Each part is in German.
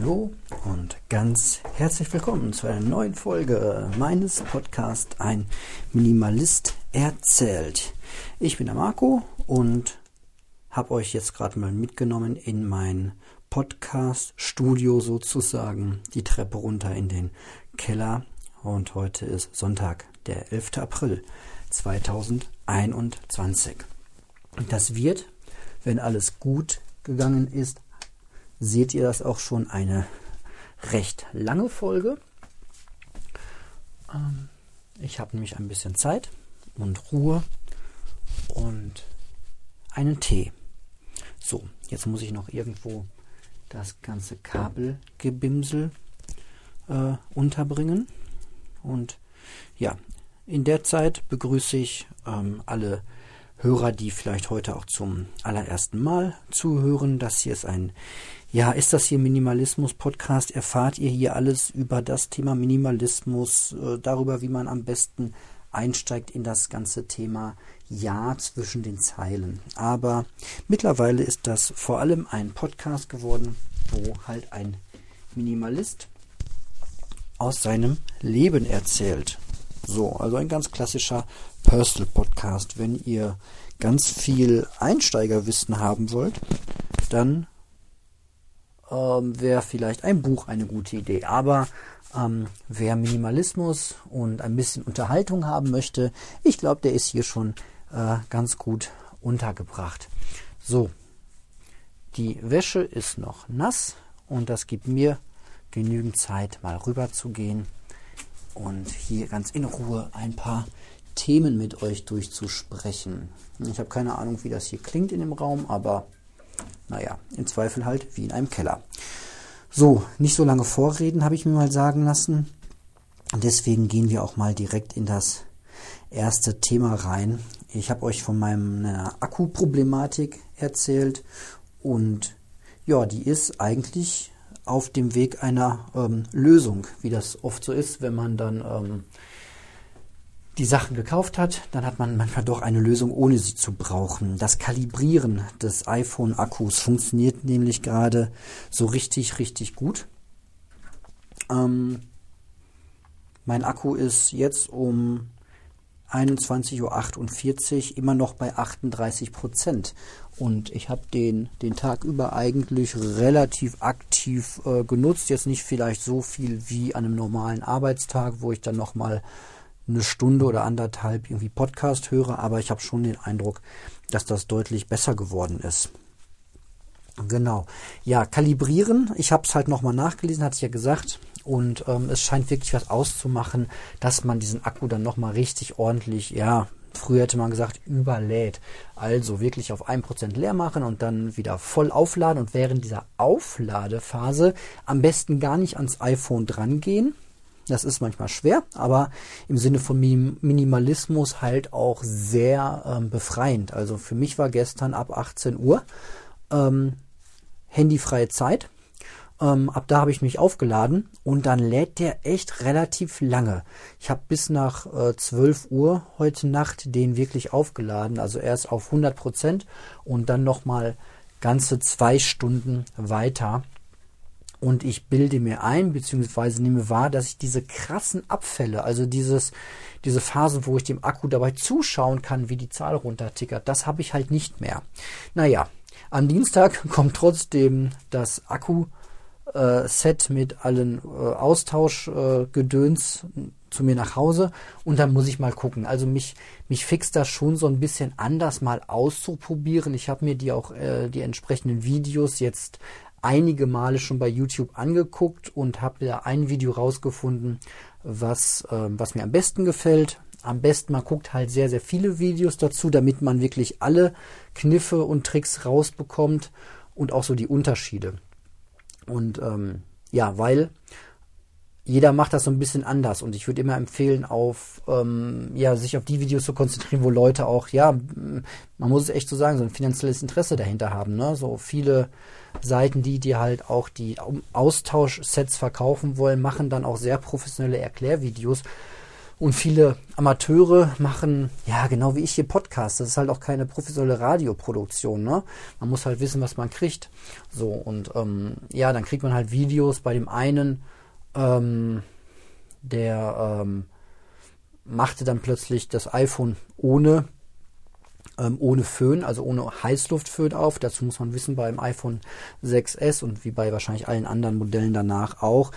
Hallo und ganz herzlich willkommen zu einer neuen Folge meines Podcasts Ein Minimalist erzählt. Ich bin der Marco und habe euch jetzt gerade mal mitgenommen in mein Podcast-Studio sozusagen, die Treppe runter in den Keller. Und heute ist Sonntag, der 11. April 2021. Und das wird, wenn alles gut gegangen ist, seht ihr das auch schon eine recht lange Folge. Ähm, ich habe nämlich ein bisschen Zeit und Ruhe und einen Tee. So, jetzt muss ich noch irgendwo das ganze Kabelgebimsel äh, unterbringen. Und ja, in der Zeit begrüße ich ähm, alle Hörer, die vielleicht heute auch zum allerersten Mal zuhören. Das hier ist ein, ja, ist das hier Minimalismus-Podcast? Erfahrt ihr hier alles über das Thema Minimalismus, äh, darüber, wie man am besten einsteigt in das ganze Thema Ja zwischen den Zeilen. Aber mittlerweile ist das vor allem ein Podcast geworden, wo halt ein Minimalist aus seinem Leben erzählt. So, also ein ganz klassischer Personal Podcast. Wenn ihr ganz viel Einsteigerwissen haben wollt, dann ähm, wäre vielleicht ein Buch eine gute Idee. Aber ähm, wer Minimalismus und ein bisschen Unterhaltung haben möchte, ich glaube, der ist hier schon äh, ganz gut untergebracht. So, die Wäsche ist noch nass und das gibt mir genügend Zeit, mal rüber zu gehen und hier ganz in Ruhe ein paar Themen mit euch durchzusprechen. Ich habe keine Ahnung, wie das hier klingt in dem Raum, aber naja, im Zweifel halt wie in einem Keller. So, nicht so lange vorreden, habe ich mir mal sagen lassen. Deswegen gehen wir auch mal direkt in das erste Thema rein. Ich habe euch von meiner Akkuproblematik erzählt und ja, die ist eigentlich auf dem Weg einer ähm, Lösung, wie das oft so ist, wenn man dann ähm, die Sachen gekauft hat, dann hat man manchmal doch eine Lösung, ohne sie zu brauchen. Das Kalibrieren des iPhone-Akkus funktioniert nämlich gerade so richtig, richtig gut. Ähm, mein Akku ist jetzt um 21.48 Uhr immer noch bei 38 Prozent. Und ich habe den, den Tag über eigentlich relativ aktiv äh, genutzt. Jetzt nicht vielleicht so viel wie an einem normalen Arbeitstag, wo ich dann nochmal eine Stunde oder anderthalb irgendwie Podcast höre, aber ich habe schon den Eindruck, dass das deutlich besser geworden ist. Genau. Ja, kalibrieren. Ich habe es halt nochmal nachgelesen, hatte ich ja gesagt. Und ähm, es scheint wirklich was auszumachen, dass man diesen Akku dann nochmal richtig ordentlich, ja, früher hätte man gesagt, überlädt. Also wirklich auf 1% leer machen und dann wieder voll aufladen und während dieser Aufladephase am besten gar nicht ans iPhone drangehen, das ist manchmal schwer, aber im Sinne von Minimalismus halt auch sehr ähm, befreiend. Also für mich war gestern ab 18 Uhr ähm, handyfreie Zeit. Ähm, ab da habe ich mich aufgeladen und dann lädt der echt relativ lange. Ich habe bis nach äh, 12 Uhr heute Nacht den wirklich aufgeladen, also erst auf 100 Prozent und dann nochmal ganze zwei Stunden weiter. Und ich bilde mir ein, beziehungsweise nehme wahr, dass ich diese krassen Abfälle, also dieses, diese Phase, wo ich dem Akku dabei zuschauen kann, wie die Zahl runtertickert, das habe ich halt nicht mehr. Naja, am Dienstag kommt trotzdem das Akku-Set äh, mit allen äh, Austauschgedöns äh, zu mir nach Hause und dann muss ich mal gucken. Also mich, mich fixt das schon so ein bisschen anders mal auszuprobieren. Ich habe mir die auch äh, die entsprechenden Videos jetzt einige Male schon bei YouTube angeguckt und habe da ein Video rausgefunden, was, äh, was mir am besten gefällt. Am besten man guckt halt sehr, sehr viele Videos dazu, damit man wirklich alle Kniffe und Tricks rausbekommt und auch so die Unterschiede. Und ähm, ja, weil jeder macht das so ein bisschen anders und ich würde immer empfehlen, auf ähm, ja sich auf die Videos zu konzentrieren, wo Leute auch ja, man muss es echt so sagen, so ein finanzielles Interesse dahinter haben. Ne? So viele Seiten, die dir halt auch die Austauschsets verkaufen wollen, machen dann auch sehr professionelle Erklärvideos. Und viele Amateure machen, ja, genau wie ich hier Podcast. Das ist halt auch keine professionelle Radioproduktion, ne? Man muss halt wissen, was man kriegt. So, und ähm, ja, dann kriegt man halt Videos bei dem einen, ähm, der ähm, machte dann plötzlich das iPhone ohne ähm, ohne Föhn, also ohne Heißluftföhn auf. Dazu muss man wissen, beim iPhone 6S und wie bei wahrscheinlich allen anderen Modellen danach auch,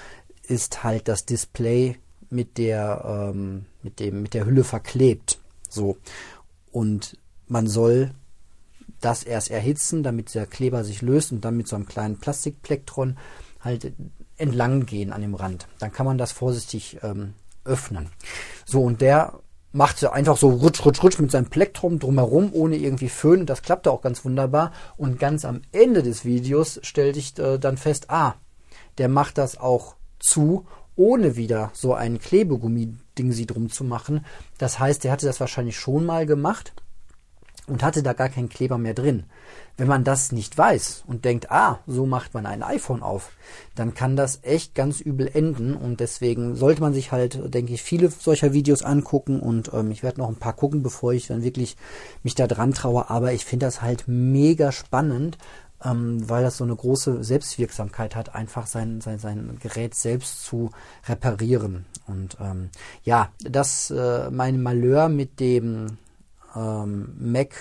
ist halt das Display mit der, ähm, mit dem, mit der Hülle verklebt. So. Und man soll das erst erhitzen, damit der Kleber sich löst und dann mit so einem kleinen Plastikplektron halt entlang gehen an dem Rand. Dann kann man das vorsichtig ähm, öffnen. So, und der macht sie einfach so rutsch, rutsch, rutsch mit seinem Plektrum drumherum, ohne irgendwie Föhn. Das klappte auch ganz wunderbar. Und ganz am Ende des Videos stellte ich äh, dann fest, ah, der macht das auch zu, ohne wieder so ein Klebegummi-Ding sie drum zu machen. Das heißt, der hatte das wahrscheinlich schon mal gemacht und hatte da gar keinen Kleber mehr drin. Wenn man das nicht weiß und denkt, ah, so macht man ein iPhone auf, dann kann das echt ganz übel enden und deswegen sollte man sich halt, denke ich, viele solcher Videos angucken und ähm, ich werde noch ein paar gucken, bevor ich dann wirklich mich da dran traue, aber ich finde das halt mega spannend, ähm, weil das so eine große Selbstwirksamkeit hat, einfach sein, sein, sein Gerät selbst zu reparieren. Und ähm, ja, das äh, mein Malheur mit dem ähm, Mac,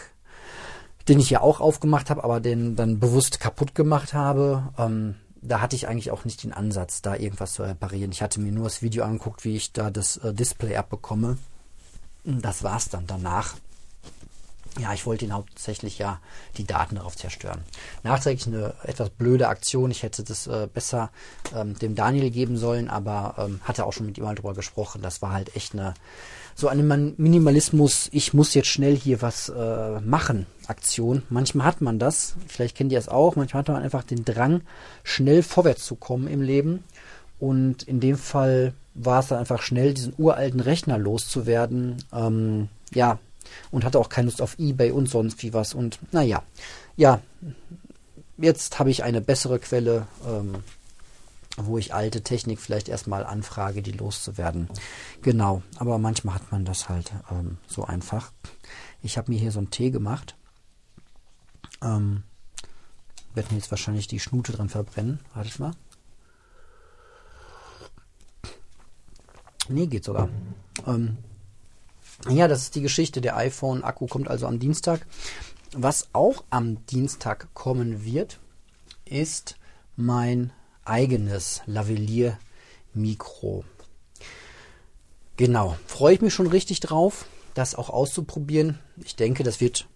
den ich ja auch aufgemacht habe, aber den dann bewusst kaputt gemacht habe. Ähm, da hatte ich eigentlich auch nicht den Ansatz, da irgendwas zu reparieren. Ich hatte mir nur das Video angeguckt, wie ich da das äh, Display abbekomme. Das war's dann danach. Ja, ich wollte ihn hauptsächlich ja die Daten darauf zerstören. Nachträglich eine etwas blöde Aktion. Ich hätte das äh, besser ähm, dem Daniel geben sollen, aber ähm, hatte auch schon mit ihm mal drüber gesprochen. Das war halt echt eine so eine Minimalismus, ich muss jetzt schnell hier was äh, machen, Aktion. Manchmal hat man das, vielleicht kennt ihr es auch, manchmal hat man einfach den Drang, schnell vorwärts zu kommen im Leben. Und in dem Fall war es dann einfach schnell, diesen uralten Rechner loszuwerden. Ähm, ja, und hatte auch keine Lust auf Ebay und sonst wie was. Und naja, ja, jetzt habe ich eine bessere Quelle. Ähm, wo ich alte Technik vielleicht erstmal anfrage, die loszuwerden. Genau, aber manchmal hat man das halt ähm, so einfach. Ich habe mir hier so einen Tee gemacht. Ähm, werde mir jetzt wahrscheinlich die Schnute dran verbrennen. Wartet mal. Nee, geht sogar. Ähm, ja, das ist die Geschichte. Der iPhone-Akku kommt also am Dienstag. Was auch am Dienstag kommen wird, ist mein eigenes Lavalier-Mikro. Genau, freue ich mich schon richtig drauf, das auch auszuprobieren. Ich denke, das wird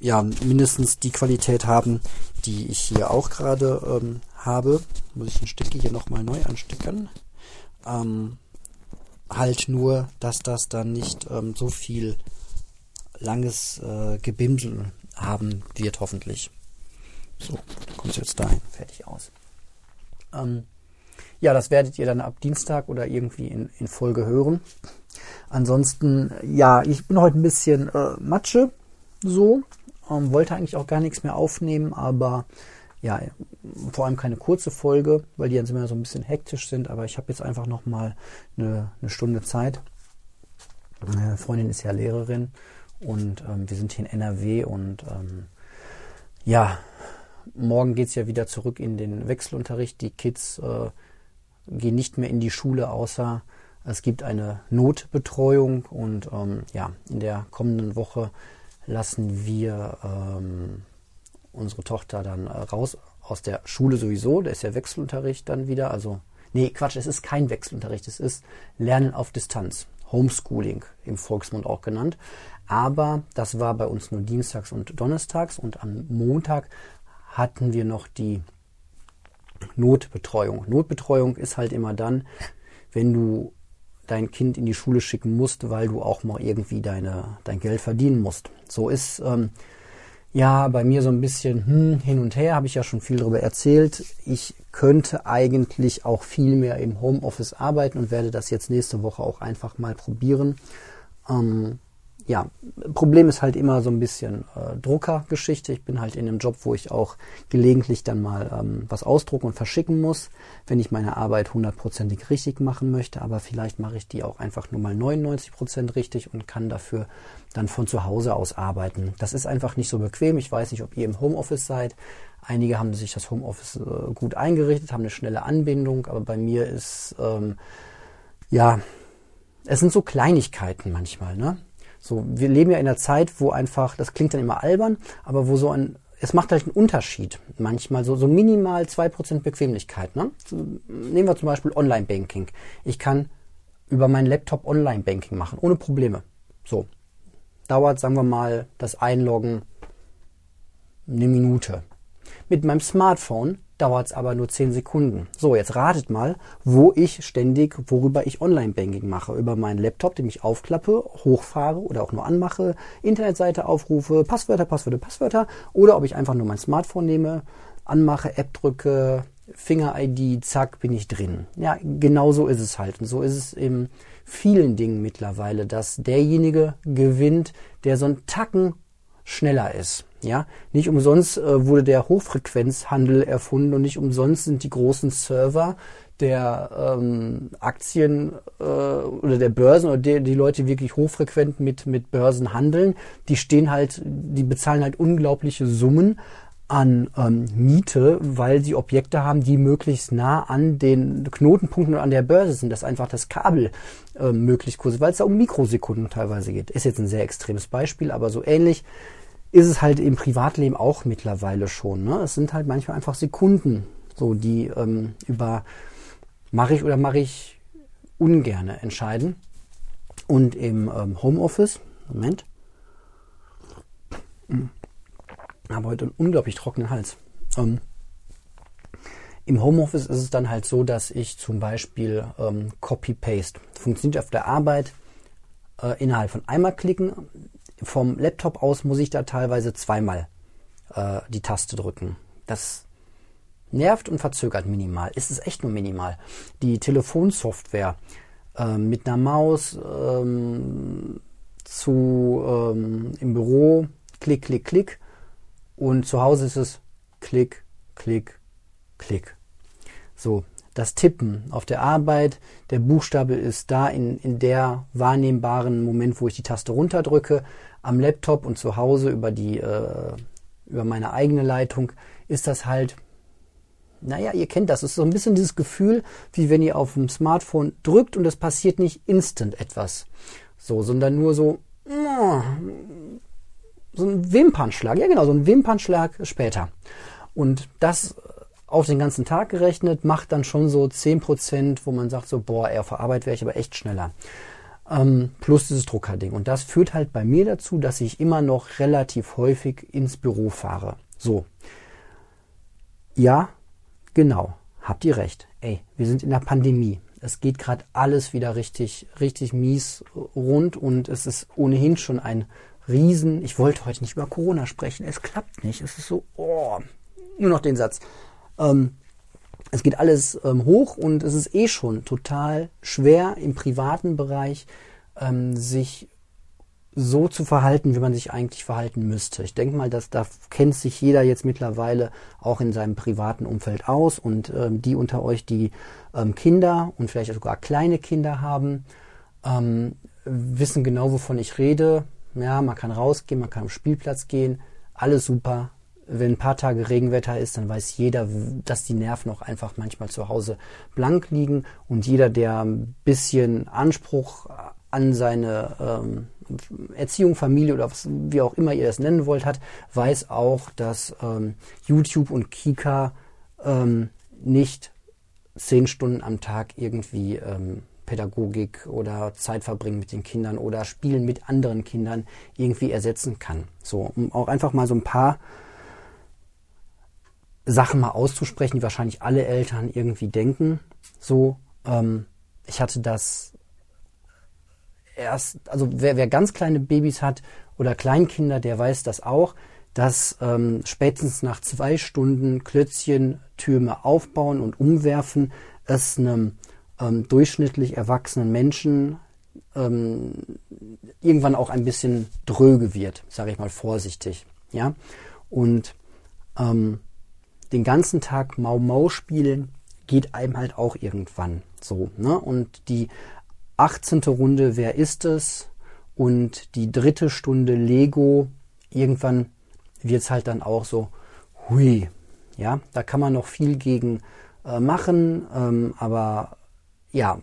ja mindestens die Qualität haben, die ich hier auch gerade ähm, habe. Muss ich den Stecker hier nochmal neu anstecken. Ähm, halt nur, dass das dann nicht ähm, so viel langes äh, Gebimsel haben wird, hoffentlich. So, kommt es jetzt dahin. Fertig aus. Ähm, ja, das werdet ihr dann ab Dienstag oder irgendwie in, in Folge hören. Ansonsten, ja, ich bin heute ein bisschen äh, Matsche, so. Ähm, wollte eigentlich auch gar nichts mehr aufnehmen, aber ja, vor allem keine kurze Folge, weil die dann immer so ein bisschen hektisch sind. Aber ich habe jetzt einfach noch mal eine, eine Stunde Zeit. Meine Freundin ist ja Lehrerin und ähm, wir sind hier in NRW und ähm, ja, morgen geht es ja wieder zurück in den Wechselunterricht. Die Kids äh, gehen nicht mehr in die Schule, außer es gibt eine Notbetreuung. Und ähm, ja, in der kommenden Woche lassen wir ähm, unsere Tochter dann äh, raus aus der Schule sowieso. Da ist ja Wechselunterricht dann wieder. Also, nee, Quatsch, es ist kein Wechselunterricht. Es ist Lernen auf Distanz. Homeschooling im Volksmund auch genannt. Aber das war bei uns nur dienstags und donnerstags und am Montag hatten wir noch die Notbetreuung. Notbetreuung ist halt immer dann, wenn du dein Kind in die Schule schicken musst, weil du auch mal irgendwie deine, dein Geld verdienen musst. So ist ähm, ja, bei mir so ein bisschen hm, hin und her, habe ich ja schon viel darüber erzählt. Ich könnte eigentlich auch viel mehr im Homeoffice arbeiten und werde das jetzt nächste Woche auch einfach mal probieren. Ähm, ja, Problem ist halt immer so ein bisschen äh, Druckergeschichte. Ich bin halt in einem Job, wo ich auch gelegentlich dann mal ähm, was ausdrucken und verschicken muss, wenn ich meine Arbeit hundertprozentig richtig machen möchte. Aber vielleicht mache ich die auch einfach nur mal 99 Prozent richtig und kann dafür dann von zu Hause aus arbeiten. Das ist einfach nicht so bequem. Ich weiß nicht, ob ihr im Homeoffice seid. Einige haben sich das Homeoffice äh, gut eingerichtet, haben eine schnelle Anbindung, aber bei mir ist ähm, ja, es sind so Kleinigkeiten manchmal, ne? So, wir leben ja in einer Zeit, wo einfach, das klingt dann immer albern, aber wo so ein, es macht halt einen Unterschied. Manchmal so, so minimal zwei Prozent Bequemlichkeit. Ne? Nehmen wir zum Beispiel Online-Banking. Ich kann über meinen Laptop Online-Banking machen, ohne Probleme. So. Dauert, sagen wir mal, das Einloggen eine Minute. Mit meinem Smartphone dauert es aber nur 10 Sekunden. So, jetzt ratet mal, wo ich ständig, worüber ich Online-Banking mache. Über meinen Laptop, den ich aufklappe, hochfahre oder auch nur anmache, Internetseite aufrufe, Passwörter, Passwörter, Passwörter oder ob ich einfach nur mein Smartphone nehme, anmache, App drücke, Finger-ID, zack, bin ich drin. Ja, genau so ist es halt. Und so ist es in vielen Dingen mittlerweile, dass derjenige gewinnt, der so einen Tacken schneller ist. Ja, nicht umsonst äh, wurde der Hochfrequenzhandel erfunden und nicht umsonst sind die großen Server der ähm, Aktien äh, oder der Börsen oder die, die Leute, wirklich hochfrequent mit, mit Börsen handeln, die stehen halt, die bezahlen halt unglaubliche Summen an ähm, Miete, weil sie Objekte haben, die möglichst nah an den Knotenpunkten und an der Börse sind, dass einfach das Kabel äh, möglichst kurz, weil es da um Mikrosekunden teilweise geht. Ist jetzt ein sehr extremes Beispiel, aber so ähnlich ist es halt im Privatleben auch mittlerweile schon. Ne? Es sind halt manchmal einfach Sekunden, so die ähm, über mache ich oder mache ich ungerne entscheiden. Und im ähm, Homeoffice, Moment, hm, habe heute einen unglaublich trockenen Hals. Ähm, Im Homeoffice ist es dann halt so, dass ich zum Beispiel ähm, Copy-Paste funktioniert auf der Arbeit äh, innerhalb von einmal klicken vom Laptop aus muss ich da teilweise zweimal äh, die Taste drücken. Das nervt und verzögert minimal. Ist es echt nur minimal. Die Telefonsoftware äh, mit einer Maus ähm, zu ähm, im Büro klick, klick, klick und zu Hause ist es klick, klick, klick. So, das Tippen auf der Arbeit, der Buchstabe ist da in, in der wahrnehmbaren Moment, wo ich die Taste runterdrücke. Am Laptop und zu Hause über die, äh, über meine eigene Leitung ist das halt, naja, ihr kennt das. Es ist so ein bisschen dieses Gefühl, wie wenn ihr auf dem Smartphone drückt und es passiert nicht instant etwas. So, sondern nur so, so ein Wimpernschlag. Ja, genau, so ein Wimpernschlag später. Und das auf den ganzen Tag gerechnet, macht dann schon so 10%, wo man sagt so, boah, eher auf Arbeit wäre ich aber echt schneller. Ähm, plus dieses Druckerding. Und das führt halt bei mir dazu, dass ich immer noch relativ häufig ins Büro fahre. So. Ja, genau. Habt ihr recht. Ey, wir sind in der Pandemie. Es geht gerade alles wieder richtig, richtig mies rund und es ist ohnehin schon ein Riesen. Ich wollte heute nicht über Corona sprechen. Es klappt nicht. Es ist so, oh, nur noch den Satz. Ähm, es geht alles ähm, hoch und es ist eh schon total schwer im privaten Bereich ähm, sich so zu verhalten, wie man sich eigentlich verhalten müsste. Ich denke mal, dass da kennt sich jeder jetzt mittlerweile auch in seinem privaten Umfeld aus und ähm, die unter euch, die ähm, Kinder und vielleicht sogar kleine Kinder haben, ähm, wissen genau, wovon ich rede. Ja, man kann rausgehen, man kann am Spielplatz gehen, alles super, wenn ein paar Tage Regenwetter ist, dann weiß jeder, dass die Nerven auch einfach manchmal zu Hause blank liegen und jeder, der ein bisschen Anspruch an seine ähm, Erziehung, Familie oder was, wie auch immer ihr das nennen wollt hat, weiß auch, dass ähm, YouTube und Kika ähm, nicht zehn Stunden am Tag irgendwie ähm, Pädagogik oder Zeit verbringen mit den Kindern oder Spielen mit anderen Kindern irgendwie ersetzen kann. So, um auch einfach mal so ein paar Sachen mal auszusprechen, die wahrscheinlich alle Eltern irgendwie denken. So, ähm, ich hatte das erst, also wer, wer ganz kleine Babys hat oder Kleinkinder, der weiß das auch. dass ähm, spätestens nach zwei Stunden Klötzchen, Türme aufbauen und umwerfen es einem ähm, durchschnittlich erwachsenen Menschen ähm, irgendwann auch ein bisschen dröge wird, sage ich mal vorsichtig. Ja, und ähm, den ganzen Tag Mau Mau spielen geht einem halt auch irgendwann so. Ne? Und die 18. Runde, wer ist es? Und die dritte Stunde Lego, irgendwann wird es halt dann auch so, hui. Ja, da kann man noch viel gegen äh, machen, ähm, aber ja,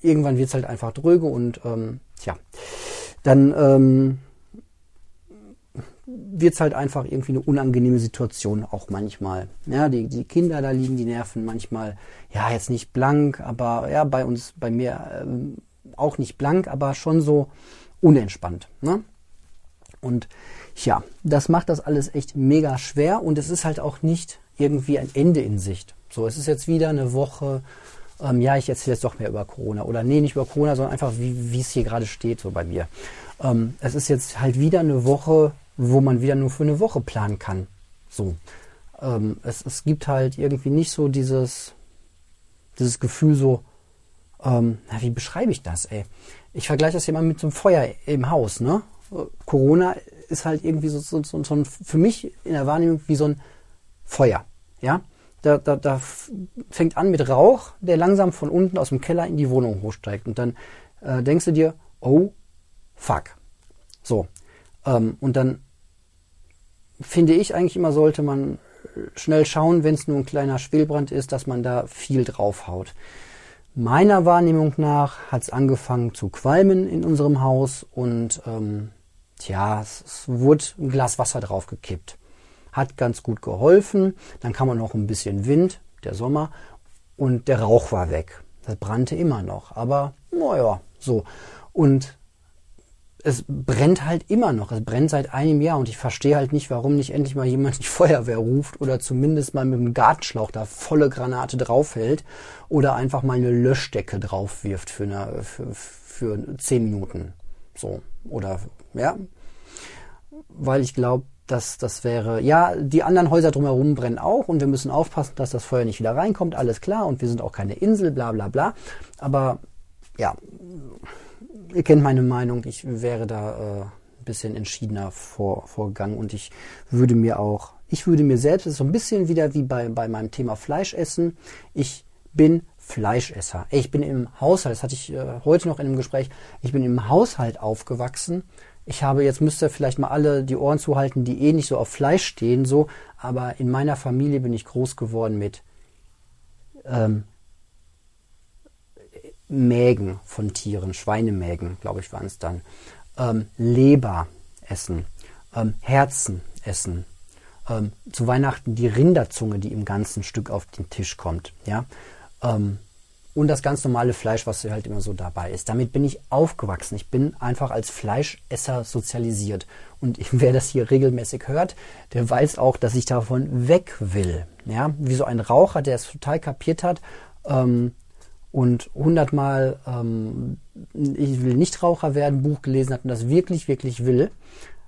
irgendwann wird es halt einfach dröge und ähm, tja, dann ähm, wird es halt einfach irgendwie eine unangenehme Situation auch manchmal. Ja, die, die Kinder, da liegen die Nerven manchmal, ja, jetzt nicht blank, aber ja, bei uns, bei mir ähm, auch nicht blank, aber schon so unentspannt. Ne? Und ja, das macht das alles echt mega schwer und es ist halt auch nicht irgendwie ein Ende in Sicht. So, es ist jetzt wieder eine Woche, ähm, ja, ich erzähle jetzt doch mehr über Corona. Oder nee, nicht über Corona, sondern einfach, wie, es hier gerade steht, so bei mir. Ähm, es ist jetzt halt wieder eine Woche, wo man wieder nur für eine Woche planen kann. So. Ähm, es, es gibt halt irgendwie nicht so dieses, dieses Gefühl so, ähm, na, wie beschreibe ich das, ey? Ich vergleiche das hier mal mit so einem Feuer im Haus, ne? Corona ist halt irgendwie so, so, so, so ein, für mich in der Wahrnehmung wie so ein Feuer, ja? Da, da, da fängt an mit Rauch, der langsam von unten aus dem Keller in die Wohnung hochsteigt. Und dann äh, denkst du dir, oh, fuck. So. Ähm, und dann finde ich eigentlich immer, sollte man schnell schauen, wenn es nur ein kleiner Schwelbrand ist, dass man da viel draufhaut. Meiner Wahrnehmung nach hat es angefangen zu qualmen in unserem Haus und ähm, tja, es, es wurde ein Glas Wasser draufgekippt hat ganz gut geholfen. Dann kam auch noch ein bisschen Wind, der Sommer, und der Rauch war weg. Das brannte immer noch, aber naja, so. Und es brennt halt immer noch. Es brennt seit einem Jahr und ich verstehe halt nicht, warum nicht endlich mal jemand die Feuerwehr ruft oder zumindest mal mit dem Gartenschlauch da volle Granate draufhält oder einfach mal eine Löschdecke drauf wirft für, eine, für, für zehn Minuten. So. Oder, ja. Weil ich glaube, das, das wäre, ja, die anderen Häuser drumherum brennen auch und wir müssen aufpassen, dass das Feuer nicht wieder reinkommt, alles klar, und wir sind auch keine Insel, bla bla bla. Aber ja, ihr kennt meine Meinung, ich wäre da äh, ein bisschen entschiedener vor, vorgegangen und ich würde mir auch, ich würde mir selbst, das ist so ein bisschen wieder wie bei, bei meinem Thema Fleischessen, ich bin Fleischesser. Ich bin im Haushalt, das hatte ich äh, heute noch in einem Gespräch, ich bin im Haushalt aufgewachsen ich habe, jetzt müsst ihr vielleicht mal alle die Ohren zuhalten, die eh nicht so auf Fleisch stehen, so, aber in meiner Familie bin ich groß geworden mit ähm, Mägen von Tieren, Schweinemägen, glaube ich, waren es dann, ähm, Leber essen, ähm, Herzen essen, ähm, zu Weihnachten die Rinderzunge, die im ganzen Stück auf den Tisch kommt, ja, ähm, und das ganz normale Fleisch, was halt immer so dabei ist. Damit bin ich aufgewachsen. Ich bin einfach als Fleischesser sozialisiert. Und wer das hier regelmäßig hört, der weiß auch, dass ich davon weg will. Ja, wie so ein Raucher, der es total kapiert hat ähm, und hundertmal ähm, ich will nicht Raucher werden, Buch gelesen hat und das wirklich, wirklich will.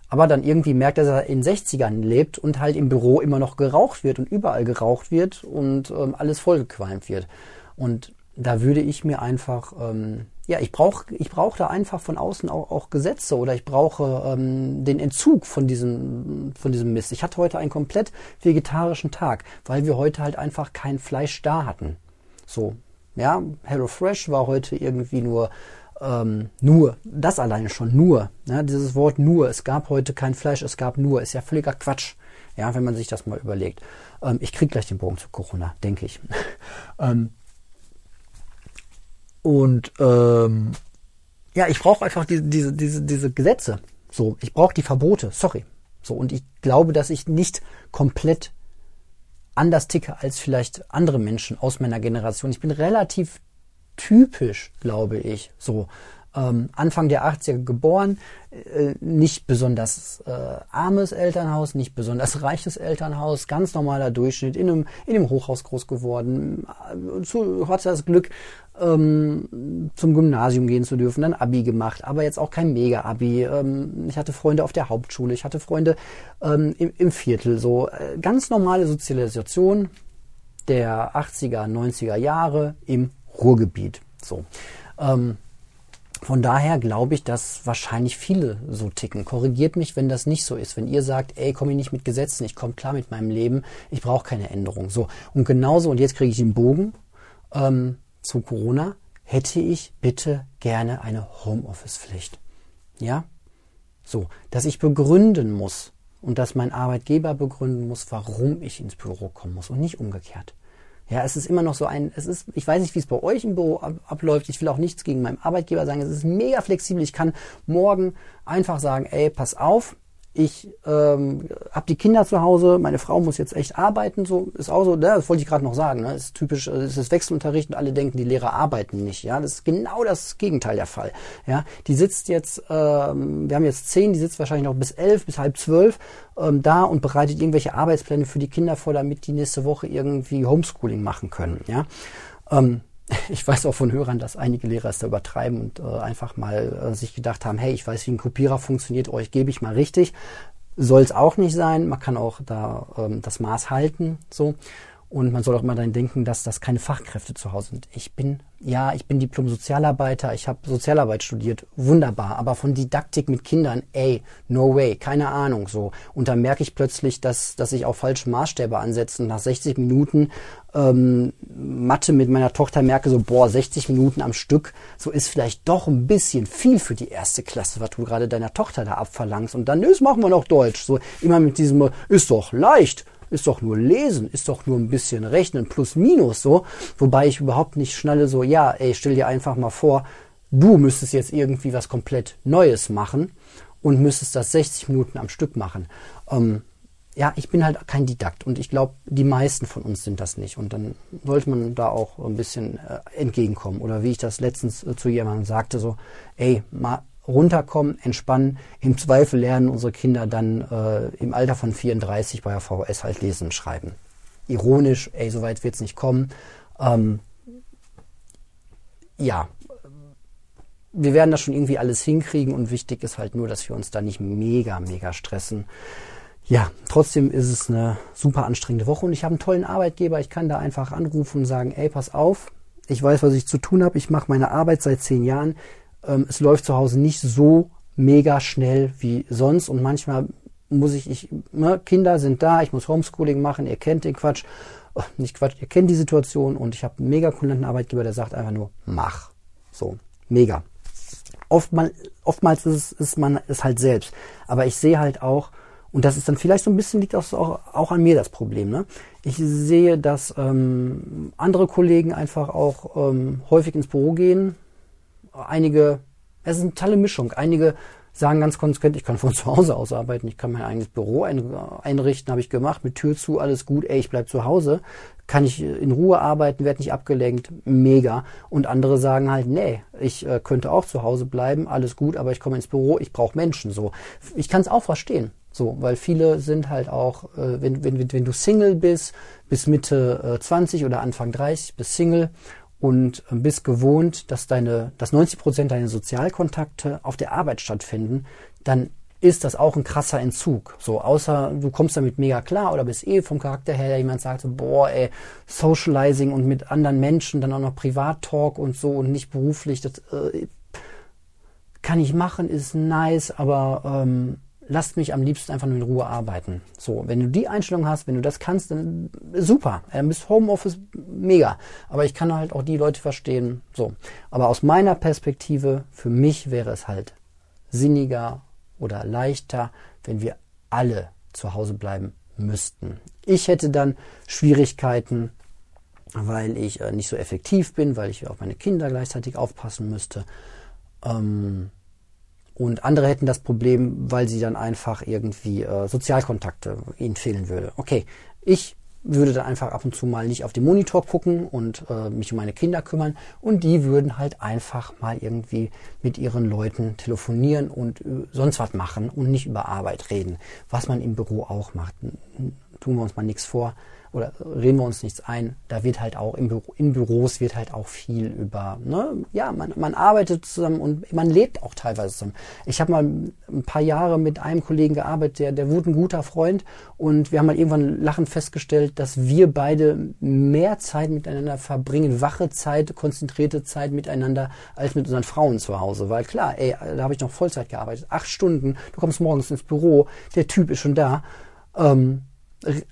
Aber dann irgendwie merkt, dass er in 60ern lebt und halt im Büro immer noch geraucht wird und überall geraucht wird und ähm, alles vollgequalmt wird. Und da würde ich mir einfach, ähm, ja, ich brauche ich brauch da einfach von außen auch, auch Gesetze oder ich brauche ähm, den Entzug von diesem, von diesem Mist. Ich hatte heute einen komplett vegetarischen Tag, weil wir heute halt einfach kein Fleisch da hatten. So, ja, HelloFresh war heute irgendwie nur, ähm, nur, das alleine schon, nur, ja, dieses Wort nur, es gab heute kein Fleisch, es gab nur, ist ja völliger Quatsch, ja, wenn man sich das mal überlegt. Ähm, ich krieg gleich den Bogen zu Corona, denke ich. ähm, und ähm, ja, ich brauche einfach diese, diese, diese, diese Gesetze. So, ich brauche die Verbote, sorry. So, und ich glaube, dass ich nicht komplett anders ticke als vielleicht andere Menschen aus meiner Generation. Ich bin relativ typisch, glaube ich, so. ähm, Anfang der 80er geboren, äh, nicht besonders äh, armes Elternhaus, nicht besonders reiches Elternhaus, ganz normaler Durchschnitt, in einem, in einem Hochhaus groß geworden, äh, zu, hatte das Glück, ähm, zum Gymnasium gehen zu dürfen, dann Abi gemacht, aber jetzt auch kein Mega-Abi. Ähm, ich hatte Freunde auf der Hauptschule, ich hatte Freunde ähm, im, im Viertel, so äh, ganz normale Sozialisation der 80er, 90er Jahre im Ruhrgebiet. So. Ähm, von daher glaube ich, dass wahrscheinlich viele so ticken. Korrigiert mich, wenn das nicht so ist. Wenn ihr sagt, ey, komme ich nicht mit Gesetzen, ich komme klar mit meinem Leben, ich brauche keine Änderung. So. Und genauso, und jetzt kriege ich den Bogen ähm, zu Corona, hätte ich bitte gerne eine Homeoffice-Pflicht. Ja? So, dass ich begründen muss und dass mein Arbeitgeber begründen muss, warum ich ins Büro kommen muss und nicht umgekehrt. Ja, es ist immer noch so ein, es ist, ich weiß nicht, wie es bei euch im Büro ab, abläuft. Ich will auch nichts gegen meinen Arbeitgeber sagen. Es ist mega flexibel. Ich kann morgen einfach sagen, ey, pass auf, ich ähm, habe die Kinder zu Hause, meine Frau muss jetzt echt arbeiten, so ist auch so, ne, das wollte ich gerade noch sagen, ne, ist typisch, äh, es ist Wechselunterricht und alle denken, die Lehrer arbeiten nicht, ja, das ist genau das Gegenteil der Fall, ja, die sitzt jetzt, ähm, wir haben jetzt zehn, die sitzt wahrscheinlich noch bis elf, bis halb zwölf ähm, da und bereitet irgendwelche Arbeitspläne für die Kinder vor, damit die nächste Woche irgendwie Homeschooling machen können, ja. Ähm, ich weiß auch von Hörern, dass einige Lehrer es da übertreiben und äh, einfach mal äh, sich gedacht haben, hey, ich weiß, wie ein Kopierer funktioniert, euch gebe ich mal richtig. Soll es auch nicht sein. Man kann auch da ähm, das Maß halten. So. Und man soll auch immer dann denken, dass das keine Fachkräfte zu Hause sind. Ich bin, ja, ich bin Diplom-Sozialarbeiter, ich habe Sozialarbeit studiert, wunderbar. Aber von Didaktik mit Kindern, ey, no way, keine Ahnung so. Und dann merke ich plötzlich, dass, dass ich auch falsche Maßstäbe ansetze. Und nach 60 Minuten ähm, Mathe mit meiner Tochter merke so, boah, 60 Minuten am Stück, so ist vielleicht doch ein bisschen viel für die erste Klasse, was du gerade deiner Tochter da abverlangst. Und dann, das machen wir noch Deutsch. So immer mit diesem, ist doch leicht ist doch nur lesen, ist doch nur ein bisschen rechnen, plus minus so. Wobei ich überhaupt nicht schnalle so, ja, ey, stell dir einfach mal vor, du müsstest jetzt irgendwie was komplett Neues machen und müsstest das 60 Minuten am Stück machen. Ähm, ja, ich bin halt kein Didakt und ich glaube, die meisten von uns sind das nicht. Und dann sollte man da auch ein bisschen äh, entgegenkommen. Oder wie ich das letztens äh, zu jemandem sagte, so, ey, mal runterkommen, entspannen. Im Zweifel lernen unsere Kinder dann äh, im Alter von 34 bei der VHS halt lesen und schreiben. Ironisch, ey, so weit wird es nicht kommen. Ähm, ja, wir werden das schon irgendwie alles hinkriegen und wichtig ist halt nur, dass wir uns da nicht mega, mega stressen. Ja, trotzdem ist es eine super anstrengende Woche und ich habe einen tollen Arbeitgeber. Ich kann da einfach anrufen und sagen, ey, pass auf, ich weiß, was ich zu tun habe. Ich mache meine Arbeit seit zehn Jahren ähm, es läuft zu Hause nicht so mega schnell wie sonst und manchmal muss ich, ich ne, Kinder sind da, ich muss Homeschooling machen, ihr kennt den Quatsch, oh, nicht Quatsch, ihr kennt die Situation und ich habe einen mega coolen Arbeitgeber, der sagt einfach nur, mach. So, mega. Oftmal, oftmals ist, ist man es halt selbst. Aber ich sehe halt auch, und das ist dann vielleicht so ein bisschen, liegt auch, auch an mir das Problem. Ne? Ich sehe, dass ähm, andere Kollegen einfach auch ähm, häufig ins Büro gehen, einige, es ist eine tolle Mischung. Einige sagen ganz konsequent, ich kann von zu Hause aus arbeiten, ich kann mein eigenes Büro einrichten, habe ich gemacht, mit Tür zu, alles gut, ey, ich bleib zu Hause, kann ich in Ruhe arbeiten, werde nicht abgelenkt, mega. Und andere sagen halt, nee, ich äh, könnte auch zu Hause bleiben, alles gut, aber ich komme ins Büro, ich brauche Menschen, so. Ich kann es auch verstehen, so, weil viele sind halt auch, äh, wenn, wenn, wenn du Single bist, bis Mitte äh, 20 oder Anfang 30, bist Single und äh, bist gewohnt, dass deine, dass 90 Prozent deiner Sozialkontakte auf der Arbeit stattfinden, dann ist das auch ein krasser Entzug. So, außer du kommst damit mega klar oder bist eh vom Charakter her, jemand sagt so, boah, ey, Socializing und mit anderen Menschen, dann auch noch Privat-Talk und so und nicht beruflich, das äh, kann ich machen, ist nice, aber ähm, lasst mich am liebsten einfach nur in Ruhe arbeiten. So, wenn du die Einstellung hast, wenn du das kannst, dann super. Dann bist Homeoffice mega. Aber ich kann halt auch die Leute verstehen. So. Aber aus meiner Perspektive, für mich wäre es halt sinniger oder leichter, wenn wir alle zu Hause bleiben müssten. Ich hätte dann Schwierigkeiten, weil ich äh, nicht so effektiv bin, weil ich auf meine Kinder gleichzeitig aufpassen müsste. Ähm, und andere hätten das Problem, weil sie dann einfach irgendwie äh, Sozialkontakte ihnen fehlen würde. Okay, ich würde dann einfach ab und zu mal nicht auf den Monitor gucken und äh, mich um meine Kinder kümmern und die würden halt einfach mal irgendwie mit ihren Leuten telefonieren und äh, sonst was machen und nicht über Arbeit reden, was man im Büro auch macht. Tun wir uns mal nichts vor oder reden wir uns nichts ein, da wird halt auch im Büro, in Büros wird halt auch viel über, ne, ja, man, man arbeitet zusammen und man lebt auch teilweise zusammen. Ich habe mal ein paar Jahre mit einem Kollegen gearbeitet, der, der wurde ein guter Freund und wir haben halt irgendwann lachend festgestellt, dass wir beide mehr Zeit miteinander verbringen, wache Zeit, konzentrierte Zeit miteinander, als mit unseren Frauen zu Hause. Weil klar, ey, da habe ich noch Vollzeit gearbeitet, acht Stunden, du kommst morgens ins Büro, der Typ ist schon da. Ähm,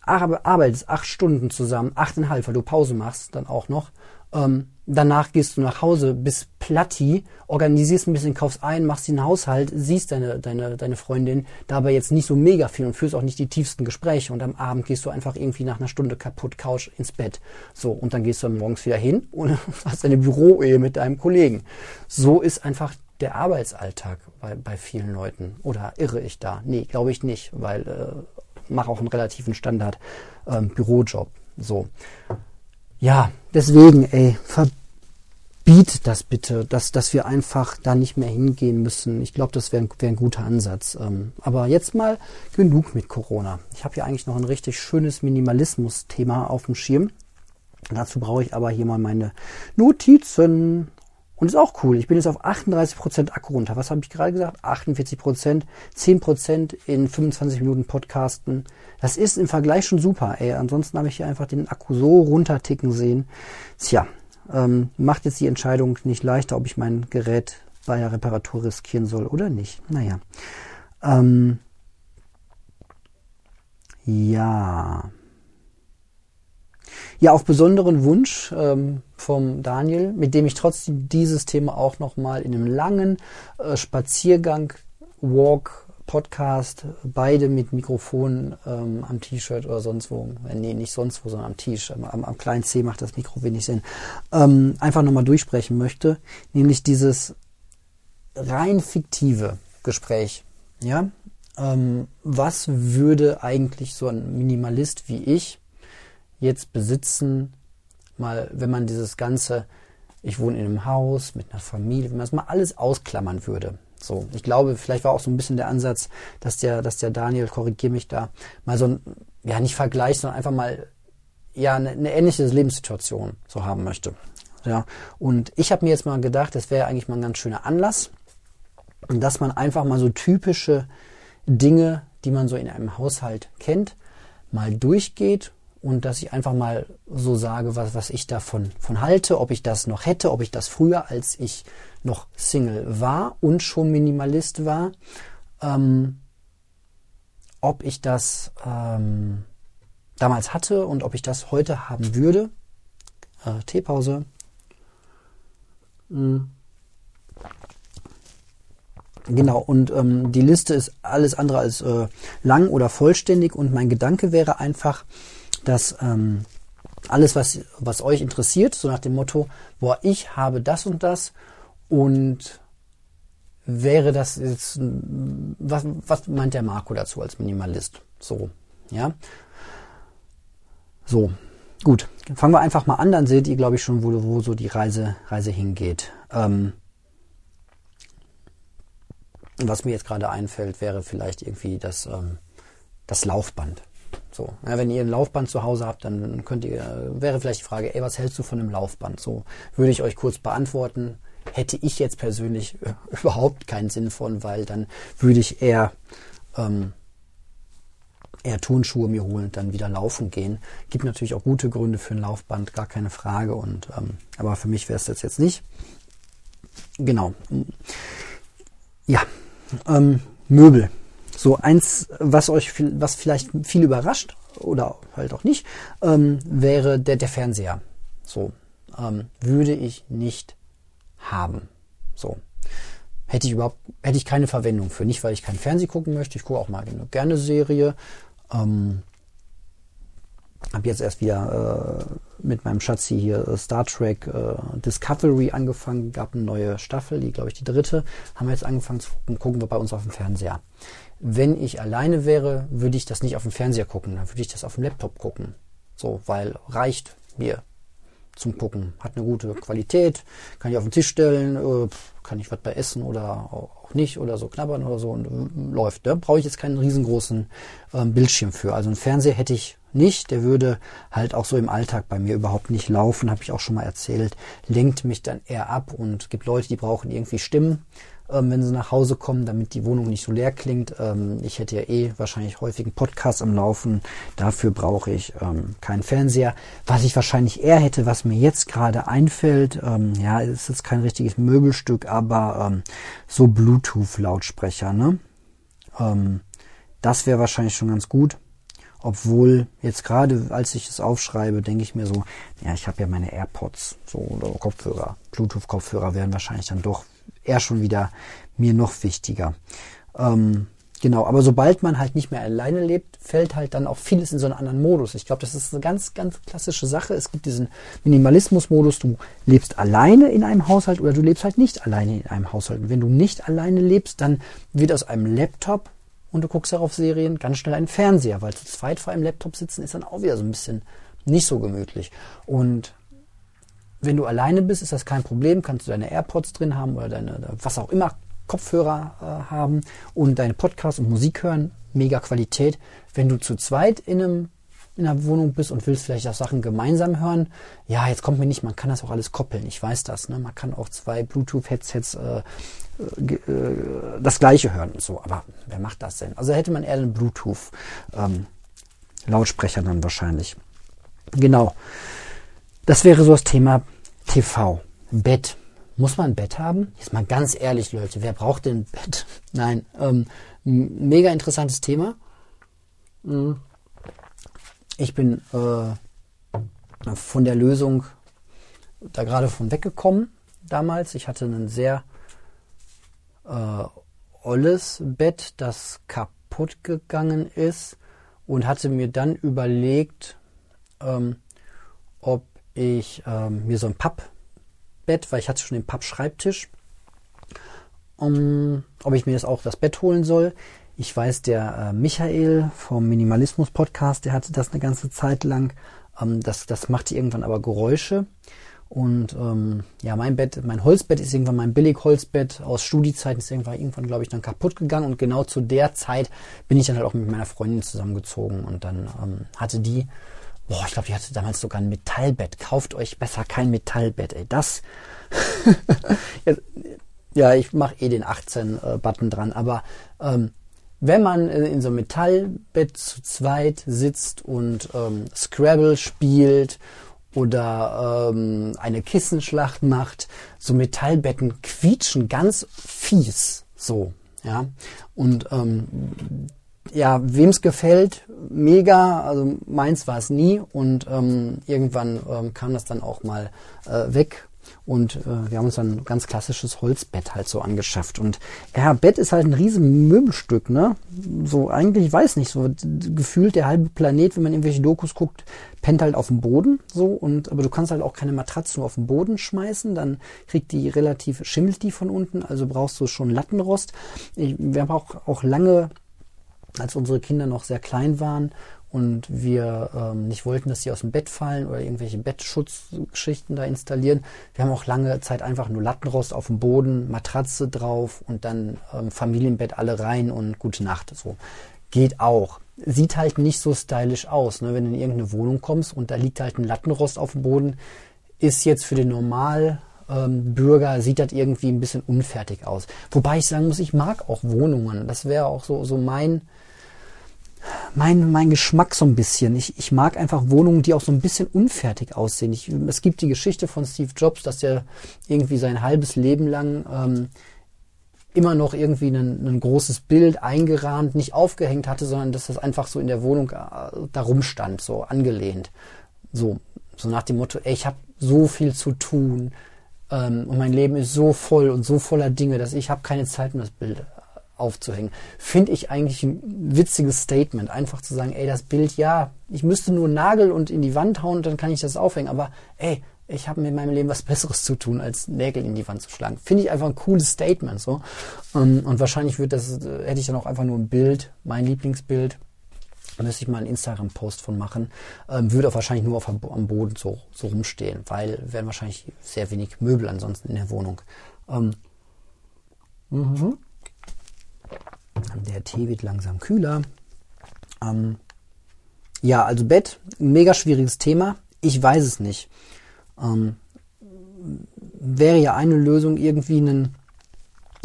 arbeitest acht Stunden zusammen, achteinhalb, weil du Pause machst, dann auch noch. Ähm, danach gehst du nach Hause, bist platti, organisierst ein bisschen, kaufst ein, machst den Haushalt, siehst deine, deine, deine Freundin, dabei jetzt nicht so mega viel und führst auch nicht die tiefsten Gespräche und am Abend gehst du einfach irgendwie nach einer Stunde kaputt, Couch ins Bett. So, und dann gehst du morgens wieder hin und hast deine Büroehe mit deinem Kollegen. So ist einfach der Arbeitsalltag bei, bei vielen Leuten. Oder irre ich da? Nee, glaube ich nicht, weil äh, mache auch einen relativen Standard ähm, Bürojob. So. Ja, deswegen, ey, verbiet das bitte, dass, dass wir einfach da nicht mehr hingehen müssen. Ich glaube, das wäre wär ein guter Ansatz. Ähm, aber jetzt mal genug mit Corona. Ich habe hier eigentlich noch ein richtig schönes Minimalismus-Thema auf dem Schirm. Dazu brauche ich aber hier mal meine Notizen. Und ist auch cool. Ich bin jetzt auf 38% Akku runter. Was habe ich gerade gesagt? 48%, 10% in 25 Minuten Podcasten. Das ist im Vergleich schon super. Ey, ansonsten habe ich hier einfach den Akku so runterticken sehen. Tja, ähm, macht jetzt die Entscheidung nicht leichter, ob ich mein Gerät bei der Reparatur riskieren soll oder nicht. Naja. Ähm, ja. Ja, auf besonderen Wunsch ähm, vom Daniel, mit dem ich trotzdem dieses Thema auch nochmal in einem langen äh, Spaziergang, Walk, Podcast, beide mit Mikrofon ähm, am T-Shirt oder sonst wo, äh, nee, nicht sonst wo, sondern am T-Shirt, am, am, kleinen C macht das Mikro wenig Sinn, ähm, einfach nochmal durchsprechen möchte, nämlich dieses rein fiktive Gespräch, ja, ähm, was würde eigentlich so ein Minimalist wie ich jetzt besitzen, mal, wenn man dieses ganze, ich wohne in einem Haus mit einer Familie, wenn man das mal alles ausklammern würde. So, ich glaube, vielleicht war auch so ein bisschen der Ansatz, dass der, dass der Daniel, korrigier mich da, mal so ein, ja, nicht Vergleich, sondern einfach mal, ja, eine, eine ähnliche Lebenssituation so haben möchte. Ja, und ich habe mir jetzt mal gedacht, das wäre eigentlich mal ein ganz schöner Anlass, dass man einfach mal so typische Dinge, die man so in einem Haushalt kennt, mal durchgeht und dass ich einfach mal so sage, was, was ich davon von halte, ob ich das noch hätte, ob ich das früher, als ich noch Single war und schon Minimalist war, ähm, ob ich das ähm, damals hatte und ob ich das heute haben würde. Äh, Teepause. Mhm. Genau, und ähm, die Liste ist alles andere als äh, lang oder vollständig und mein Gedanke wäre einfach, dass ähm, alles, was, was euch interessiert, so nach dem Motto, boah, ich habe das und das und wäre das jetzt, was, was meint der Marco dazu als Minimalist? So, ja. So, gut. Fangen wir einfach mal an, dann seht ihr, glaube ich, schon, wo, wo so die Reise, Reise hingeht. Ähm, was mir jetzt gerade einfällt, wäre vielleicht irgendwie das, ähm, das Laufband. So, ja, wenn ihr ein Laufband zu Hause habt, dann könnt ihr, wäre vielleicht die Frage, ey, was hältst du von einem Laufband? So, würde ich euch kurz beantworten. Hätte ich jetzt persönlich überhaupt keinen Sinn von, weil dann würde ich eher, ähm, eher Turnschuhe mir holen und dann wieder laufen gehen. Gibt natürlich auch gute Gründe für ein Laufband, gar keine Frage. Und ähm, aber für mich wäre es das jetzt nicht. Genau. Ja. Ähm, Möbel. So eins, was euch, was vielleicht viel überrascht oder halt auch nicht, ähm, wäre der, der Fernseher. So ähm, würde ich nicht haben. So hätte ich überhaupt, hätte ich keine Verwendung für. Nicht, weil ich keinen Fernseh gucken möchte. Ich gucke auch mal gerne Serie. Ähm, habe jetzt erst wieder äh, mit meinem Schatzi hier äh, Star Trek äh, Discovery angefangen. Gab eine neue Staffel, die glaube ich die dritte. Haben wir jetzt angefangen zu gucken. Gucken wir bei uns auf dem Fernseher. Wenn ich alleine wäre, würde ich das nicht auf dem Fernseher gucken, dann würde ich das auf dem Laptop gucken. So, weil reicht mir zum Gucken. Hat eine gute Qualität, kann ich auf den Tisch stellen, äh, kann ich was bei essen oder auch nicht oder so knabbern oder so und äh, läuft. Da brauche ich jetzt keinen riesengroßen äh, Bildschirm für. Also einen Fernseher hätte ich nicht, der würde halt auch so im Alltag bei mir überhaupt nicht laufen, habe ich auch schon mal erzählt, lenkt mich dann eher ab und gibt Leute, die brauchen irgendwie Stimmen ähm, wenn sie nach Hause kommen, damit die Wohnung nicht so leer klingt. Ähm, ich hätte ja eh wahrscheinlich häufig einen Podcast am Laufen. Dafür brauche ich ähm, keinen Fernseher. Was ich wahrscheinlich eher hätte, was mir jetzt gerade einfällt, ähm, ja, ist jetzt kein richtiges Möbelstück, aber ähm, so Bluetooth-Lautsprecher, ne? Ähm, das wäre wahrscheinlich schon ganz gut. Obwohl jetzt gerade, als ich es aufschreibe, denke ich mir so, ja, ich habe ja meine AirPods, so oder Kopfhörer, Bluetooth-Kopfhörer wären wahrscheinlich dann doch eher schon wieder mir noch wichtiger. Ähm, genau, aber sobald man halt nicht mehr alleine lebt, fällt halt dann auch vieles in so einen anderen Modus. Ich glaube, das ist eine ganz, ganz klassische Sache. Es gibt diesen Minimalismus-Modus, du lebst alleine in einem Haushalt oder du lebst halt nicht alleine in einem Haushalt. Und wenn du nicht alleine lebst, dann wird aus einem Laptop und du guckst darauf Serien ganz schnell ein Fernseher, weil zu zweit vor einem Laptop sitzen ist dann auch wieder so ein bisschen nicht so gemütlich. Und wenn du alleine bist, ist das kein Problem. Kannst du deine AirPods drin haben oder deine, was auch immer, Kopfhörer äh, haben und deine Podcasts und Musik hören. Mega Qualität. Wenn du zu zweit in einem in einer Wohnung bist und willst vielleicht auch Sachen gemeinsam hören, ja, jetzt kommt mir nicht, man kann das auch alles koppeln. Ich weiß das, ne? Man kann auch zwei Bluetooth-Headsets äh, äh, äh das gleiche hören und so. Aber wer macht das denn? Also hätte man eher einen Bluetooth-Lautsprecher ähm, dann wahrscheinlich. Genau. Das wäre so das Thema TV. Bett. Muss man ein Bett haben? Jetzt mal ganz ehrlich, Leute, wer braucht denn ein Bett? Nein, ähm, mega interessantes Thema. Hm. Ich bin äh, von der Lösung da gerade von weggekommen damals. Ich hatte ein sehr äh, olles Bett, das kaputt gegangen ist und hatte mir dann überlegt, ähm, ich ähm, mir so ein Pappbett, weil ich hatte schon den Pappschreibtisch, um, ob ich mir jetzt auch das Bett holen soll. Ich weiß, der äh, Michael vom Minimalismus Podcast, der hatte das eine ganze Zeit lang. Ähm, das, das machte irgendwann aber Geräusche. Und ähm, ja, mein Bett, mein Holzbett ist irgendwann mein Billig-Holzbett aus Studiezeiten, ist irgendwann, irgendwann glaube ich, dann kaputt gegangen. Und genau zu der Zeit bin ich dann halt auch mit meiner Freundin zusammengezogen und dann ähm, hatte die Boah, ich glaube, die hatte damals sogar ein Metallbett. Kauft euch besser kein Metallbett, ey. Das. ja, ich mache eh den 18-Button äh, dran, aber ähm, wenn man in so einem Metallbett zu zweit sitzt und ähm, Scrabble spielt oder ähm, eine Kissenschlacht macht, so Metallbetten quietschen ganz fies, so, ja. Und ähm, ja, wem es gefällt, mega. Also meins war es nie und ähm, irgendwann ähm, kam das dann auch mal äh, weg. Und äh, wir haben uns dann ein ganz klassisches Holzbett halt so angeschafft. Und ja, Bett ist halt ein riesen Möbelstück, ne? So eigentlich, ich weiß nicht, so gefühlt der halbe Planet, wenn man irgendwelche Dokus guckt, pennt halt auf dem Boden so und aber du kannst halt auch keine Matratze nur auf den Boden schmeißen, dann kriegt die relativ, schimmelt die von unten, also brauchst du schon Lattenrost. Ich, wir haben auch, auch lange als unsere Kinder noch sehr klein waren und wir ähm, nicht wollten, dass sie aus dem Bett fallen oder irgendwelche Bettschutzgeschichten da installieren. Wir haben auch lange Zeit einfach nur Lattenrost auf dem Boden, Matratze drauf und dann ähm, Familienbett alle rein und gute Nacht. So geht auch. Sieht halt nicht so stylisch aus, ne? wenn du in irgendeine Wohnung kommst und da liegt halt ein Lattenrost auf dem Boden, ist jetzt für den normal ähm, sieht das irgendwie ein bisschen unfertig aus. Wobei ich sagen muss, ich mag auch Wohnungen. Das wäre auch so, so mein, mein, mein Geschmack so ein bisschen. Ich, ich mag einfach Wohnungen, die auch so ein bisschen unfertig aussehen. Ich, es gibt die Geschichte von Steve Jobs, dass er irgendwie sein halbes Leben lang ähm, immer noch irgendwie ein, großes Bild eingerahmt, nicht aufgehängt hatte, sondern dass das einfach so in der Wohnung äh, da rumstand, so angelehnt. So, so nach dem Motto, ey, ich habe so viel zu tun, ähm, und mein Leben ist so voll und so voller Dinge, dass ich habe keine Zeit, um das Bild aufzuhängen. Finde ich eigentlich ein witziges Statement, einfach zu sagen, ey, das Bild, ja, ich müsste nur Nagel und in die Wand hauen dann kann ich das aufhängen, aber ey, ich habe in meinem Leben was Besseres zu tun, als Nägel in die Wand zu schlagen. Finde ich einfach ein cooles Statement so. Ähm, und wahrscheinlich wird das, hätte ich dann auch einfach nur ein Bild, mein Lieblingsbild, Müsste ich mal einen Instagram-Post von machen. Ähm, würde auch wahrscheinlich nur auf, am Boden so, so rumstehen, weil werden wahrscheinlich sehr wenig Möbel ansonsten in der Wohnung. Ähm, mhm. Der Tee wird langsam kühler. Ähm, ja, also Bett, mega schwieriges Thema. Ich weiß es nicht. Ähm, wäre ja eine Lösung, irgendwie ein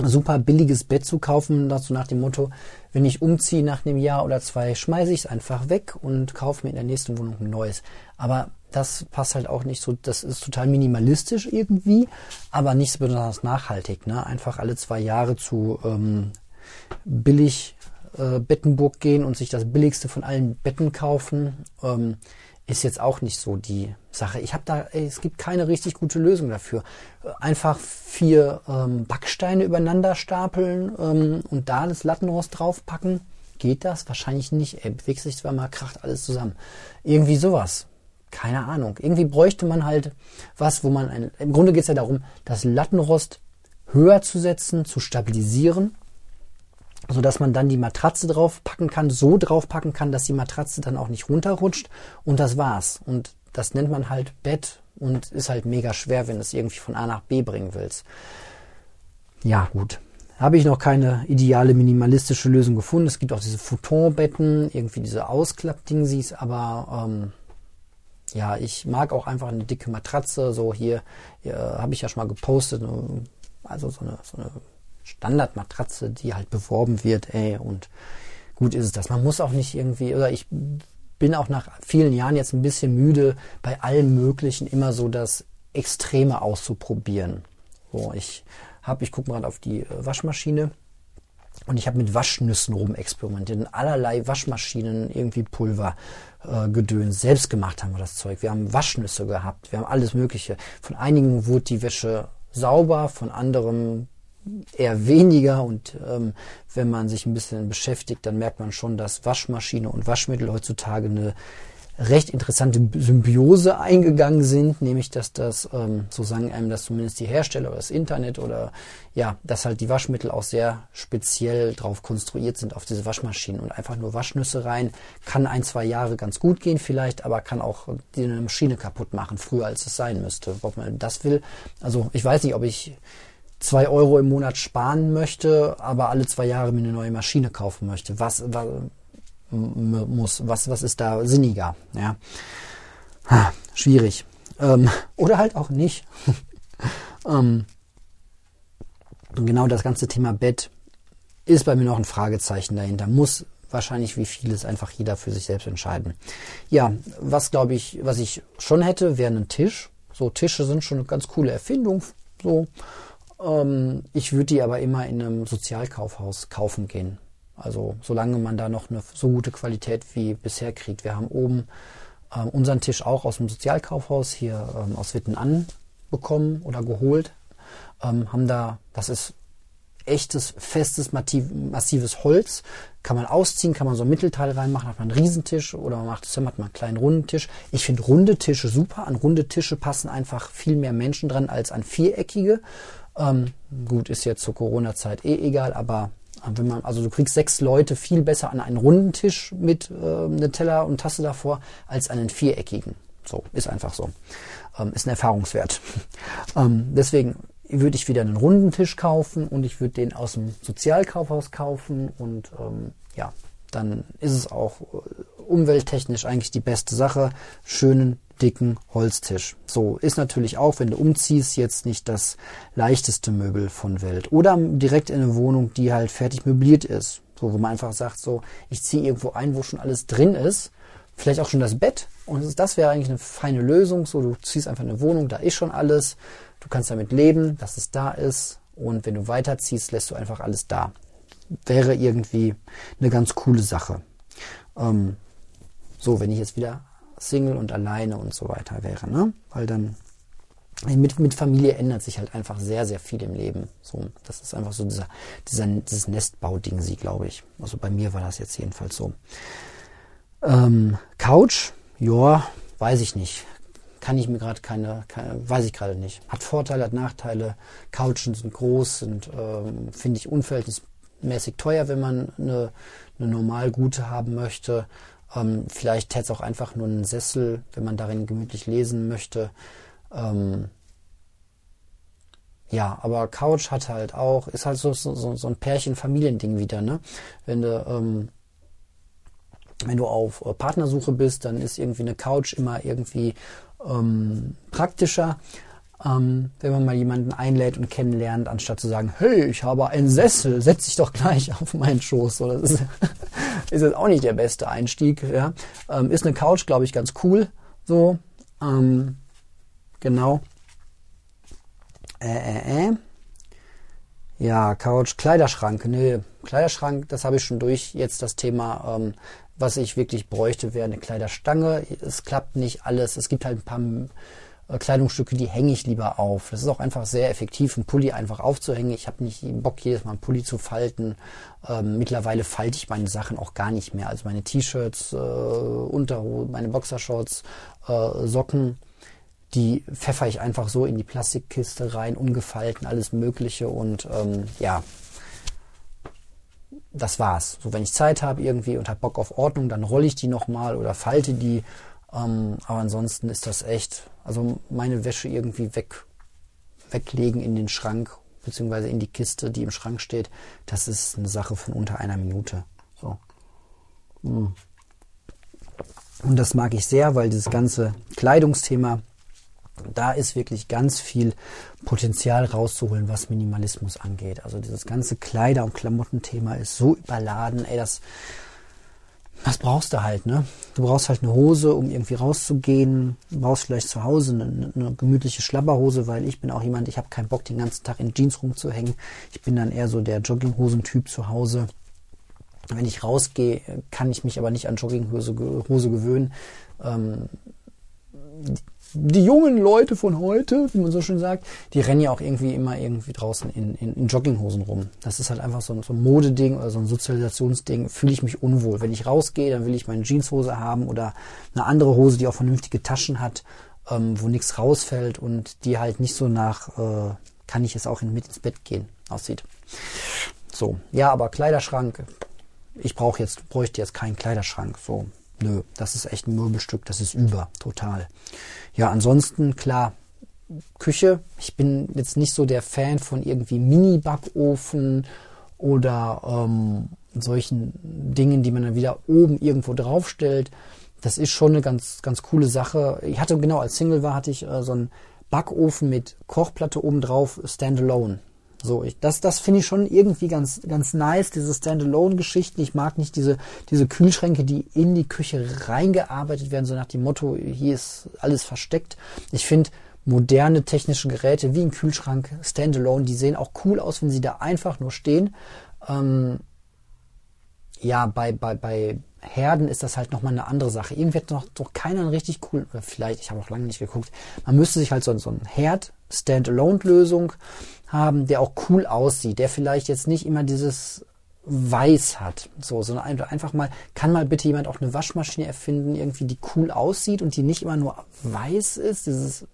super billiges Bett zu kaufen, dazu nach dem Motto, wenn ich umziehe nach einem Jahr oder zwei, schmeiße ich es einfach weg und kaufe mir in der nächsten Wohnung ein neues. Aber das passt halt auch nicht so, das ist total minimalistisch irgendwie, aber nicht so besonders nachhaltig. Ne? Einfach alle zwei Jahre zu ähm, billig äh, Bettenburg gehen und sich das billigste von allen Betten kaufen. Ähm, ist jetzt auch nicht so die Sache. Ich habe da, ey, es gibt keine richtig gute Lösung dafür. Einfach vier ähm, Backsteine übereinander stapeln ähm, und da das Lattenrost draufpacken. Geht das? Wahrscheinlich nicht. Ey, bewegt sich zwar mal, kracht alles zusammen. Irgendwie sowas. Keine Ahnung. Irgendwie bräuchte man halt was, wo man ein, im Grunde geht es ja darum, das Lattenrost höher zu setzen, zu stabilisieren so dass man dann die Matratze draufpacken kann, so draufpacken kann, dass die Matratze dann auch nicht runterrutscht und das war's. Und das nennt man halt Bett und ist halt mega schwer, wenn du es irgendwie von A nach B bringen willst. Ja, gut. Habe ich noch keine ideale minimalistische Lösung gefunden. Es gibt auch diese Futonbetten, irgendwie diese Ausklappdingsies, aber ähm, ja, ich mag auch einfach eine dicke Matratze. So hier, hier habe ich ja schon mal gepostet, also so eine, so eine Standardmatratze, die halt beworben wird, ey, und gut ist es das. Man muss auch nicht irgendwie, oder ich bin auch nach vielen Jahren jetzt ein bisschen müde, bei allem Möglichen immer so das Extreme auszuprobieren. So, ich habe, ich gucke mal auf die äh, Waschmaschine und ich habe mit Waschnüssen rumexperimentiert. In allerlei Waschmaschinen, irgendwie Pulver, äh, Gedöns. Selbst gemacht haben wir das Zeug. Wir haben Waschnüsse gehabt. Wir haben alles Mögliche. Von einigen wurde die Wäsche sauber, von anderem eher weniger und ähm, wenn man sich ein bisschen beschäftigt, dann merkt man schon, dass Waschmaschine und Waschmittel heutzutage eine recht interessante Symbiose eingegangen sind, nämlich dass das, ähm, so sagen einem das zumindest die Hersteller oder das Internet oder ja, dass halt die Waschmittel auch sehr speziell drauf konstruiert sind auf diese Waschmaschinen und einfach nur Waschnüsse rein kann ein, zwei Jahre ganz gut gehen vielleicht, aber kann auch die Maschine kaputt machen, früher als es sein müsste, ob man das will. Also ich weiß nicht, ob ich zwei Euro im Monat sparen möchte, aber alle zwei Jahre mir eine neue Maschine kaufen möchte. Was, was muss, was, was ist da sinniger? Ja, ha, schwierig. Ähm, oder halt auch nicht. ähm, genau das ganze Thema Bett ist bei mir noch ein Fragezeichen dahinter. Muss wahrscheinlich wie vieles einfach jeder für sich selbst entscheiden. Ja, was glaube ich, was ich schon hätte, wäre ein Tisch. So Tische sind schon eine ganz coole Erfindung. So ähm, ich würde die aber immer in einem Sozialkaufhaus kaufen gehen. Also solange man da noch eine so gute Qualität wie bisher kriegt. Wir haben oben ähm, unseren Tisch auch aus dem Sozialkaufhaus hier ähm, aus Witten bekommen oder geholt. Ähm, haben da, das ist echtes, festes, massives Holz. Kann man ausziehen, kann man so ein Mittelteil reinmachen, hat man einen Riesentisch oder man macht hat man einen kleinen runden Tisch. Ich finde runde Tische super. An runde Tische passen einfach viel mehr Menschen dran als an viereckige. Ähm, gut, ist jetzt zur Corona-Zeit eh egal, aber äh, wenn man, also du kriegst sechs Leute viel besser an einen runden Tisch mit äh, einem Teller und Tasse davor als einen viereckigen. So, ist einfach so. Ähm, ist ein Erfahrungswert. ähm, deswegen würde ich wieder einen runden Tisch kaufen und ich würde den aus dem Sozialkaufhaus kaufen und ähm, ja, dann ist es auch äh, umwelttechnisch eigentlich die beste Sache. Schönen dicken Holztisch. So ist natürlich auch, wenn du umziehst, jetzt nicht das leichteste Möbel von Welt. Oder direkt in eine Wohnung, die halt fertig möbliert ist. So, wo man einfach sagt, so, ich ziehe irgendwo ein, wo schon alles drin ist. Vielleicht auch schon das Bett. Und das wäre eigentlich eine feine Lösung. So, du ziehst einfach eine Wohnung, da ist schon alles. Du kannst damit leben, dass es da ist. Und wenn du weiterziehst, lässt du einfach alles da. Wäre irgendwie eine ganz coole Sache. Ähm, so, wenn ich jetzt wieder Single und alleine und so weiter wäre, ne? Weil dann mit, mit Familie ändert sich halt einfach sehr, sehr viel im Leben. So, das ist einfach so dieser, dieser, dieses Nestbau-Ding, sie, glaube ich. Also bei mir war das jetzt jedenfalls so. Ähm, Couch, ja, weiß ich nicht. Kann ich mir gerade keine, keine, weiß ich gerade nicht. Hat Vorteile, hat Nachteile. Couchen sind groß, sind, ähm, finde ich, unverhältnismäßig teuer, wenn man eine, eine normal gute haben möchte. Ähm, vielleicht hätte es auch einfach nur einen Sessel, wenn man darin gemütlich lesen möchte. Ähm, ja, aber Couch hat halt auch, ist halt so, so, so ein Pärchen-Familiending wieder, ne? Wenn du, ähm, wenn du auf äh, Partnersuche bist, dann ist irgendwie eine Couch immer irgendwie ähm, praktischer, ähm, wenn man mal jemanden einlädt und kennenlernt, anstatt zu sagen, hey, ich habe einen Sessel, setz dich doch gleich auf meinen Schoß. So, das ist, ist jetzt auch nicht der beste Einstieg. Ja? Ähm, ist eine Couch, glaube ich, ganz cool. So, ähm, genau. Äh, äh, äh. Ja, Couch, Kleiderschrank. Nee, Kleiderschrank, das habe ich schon durch. Jetzt das Thema, ähm, was ich wirklich bräuchte, wäre eine Kleiderstange. Es klappt nicht alles. Es gibt halt ein paar Kleidungsstücke, die hänge ich lieber auf. Das ist auch einfach sehr effektiv, einen Pulli einfach aufzuhängen. Ich habe nicht Bock, jedes Mal einen Pulli zu falten. Ähm, mittlerweile falte ich meine Sachen auch gar nicht mehr. Also meine T-Shirts, äh, Unterhosen, meine Boxershorts, äh, Socken die pfeffer ich einfach so in die Plastikkiste rein, ungefalten, alles Mögliche und ähm, ja, das war's. So, wenn ich Zeit habe irgendwie und habe Bock auf Ordnung, dann rolle ich die nochmal oder falte die. Ähm, aber ansonsten ist das echt, also meine Wäsche irgendwie weg, weglegen in den Schrank beziehungsweise in die Kiste, die im Schrank steht, das ist eine Sache von unter einer Minute. So. Hm. Und das mag ich sehr, weil dieses ganze Kleidungsthema da ist wirklich ganz viel Potenzial rauszuholen, was Minimalismus angeht. Also dieses ganze Kleider- und Klamottenthema ist so überladen, ey, das, was brauchst du halt, ne? Du brauchst halt eine Hose, um irgendwie rauszugehen. Du brauchst vielleicht zu Hause eine, eine gemütliche Schlabberhose, weil ich bin auch jemand, ich habe keinen Bock, den ganzen Tag in Jeans rumzuhängen. Ich bin dann eher so der Jogginghosentyp zu Hause. Wenn ich rausgehe, kann ich mich aber nicht an Jogginghose Hose gewöhnen. Ähm, die jungen Leute von heute, wie man so schön sagt, die rennen ja auch irgendwie immer irgendwie draußen in, in, in Jogginghosen rum. Das ist halt einfach so ein, so ein Modeding oder so ein Sozialisationsding. Fühle ich mich unwohl. Wenn ich rausgehe, dann will ich meine Jeanshose haben oder eine andere Hose, die auch vernünftige Taschen hat, ähm, wo nichts rausfällt und die halt nicht so nach, äh, kann ich jetzt auch in, mit ins Bett gehen, aussieht. So, ja, aber Kleiderschrank, ich brauche jetzt, bräuchte jetzt keinen Kleiderschrank. So, nö, das ist echt ein Möbelstück, das ist über, total. Ja, ansonsten, klar, Küche. Ich bin jetzt nicht so der Fan von irgendwie Mini-Backofen oder ähm, solchen Dingen, die man dann wieder oben irgendwo draufstellt. Das ist schon eine ganz, ganz coole Sache. Ich hatte genau als Single war, hatte ich äh, so einen Backofen mit Kochplatte oben drauf, Standalone. So, ich, das, das finde ich schon irgendwie ganz, ganz nice, diese Standalone-Geschichten. Ich mag nicht diese, diese Kühlschränke, die in die Küche reingearbeitet werden, so nach dem Motto, hier ist alles versteckt. Ich finde moderne technische Geräte wie ein Kühlschrank, Standalone, die sehen auch cool aus, wenn sie da einfach nur stehen. Ähm, ja, bei, bei, bei Herden ist das halt nochmal eine andere Sache. Irgendwie hat noch, noch keiner richtig cool, oder vielleicht, ich habe auch lange nicht geguckt, man müsste sich halt so, so ein Herd, Standalone-Lösung haben, der auch cool aussieht, der vielleicht jetzt nicht immer dieses Weiß hat, so, sondern einfach mal, kann mal bitte jemand auch eine Waschmaschine erfinden, irgendwie, die cool aussieht und die nicht immer nur weiß ist, dieses,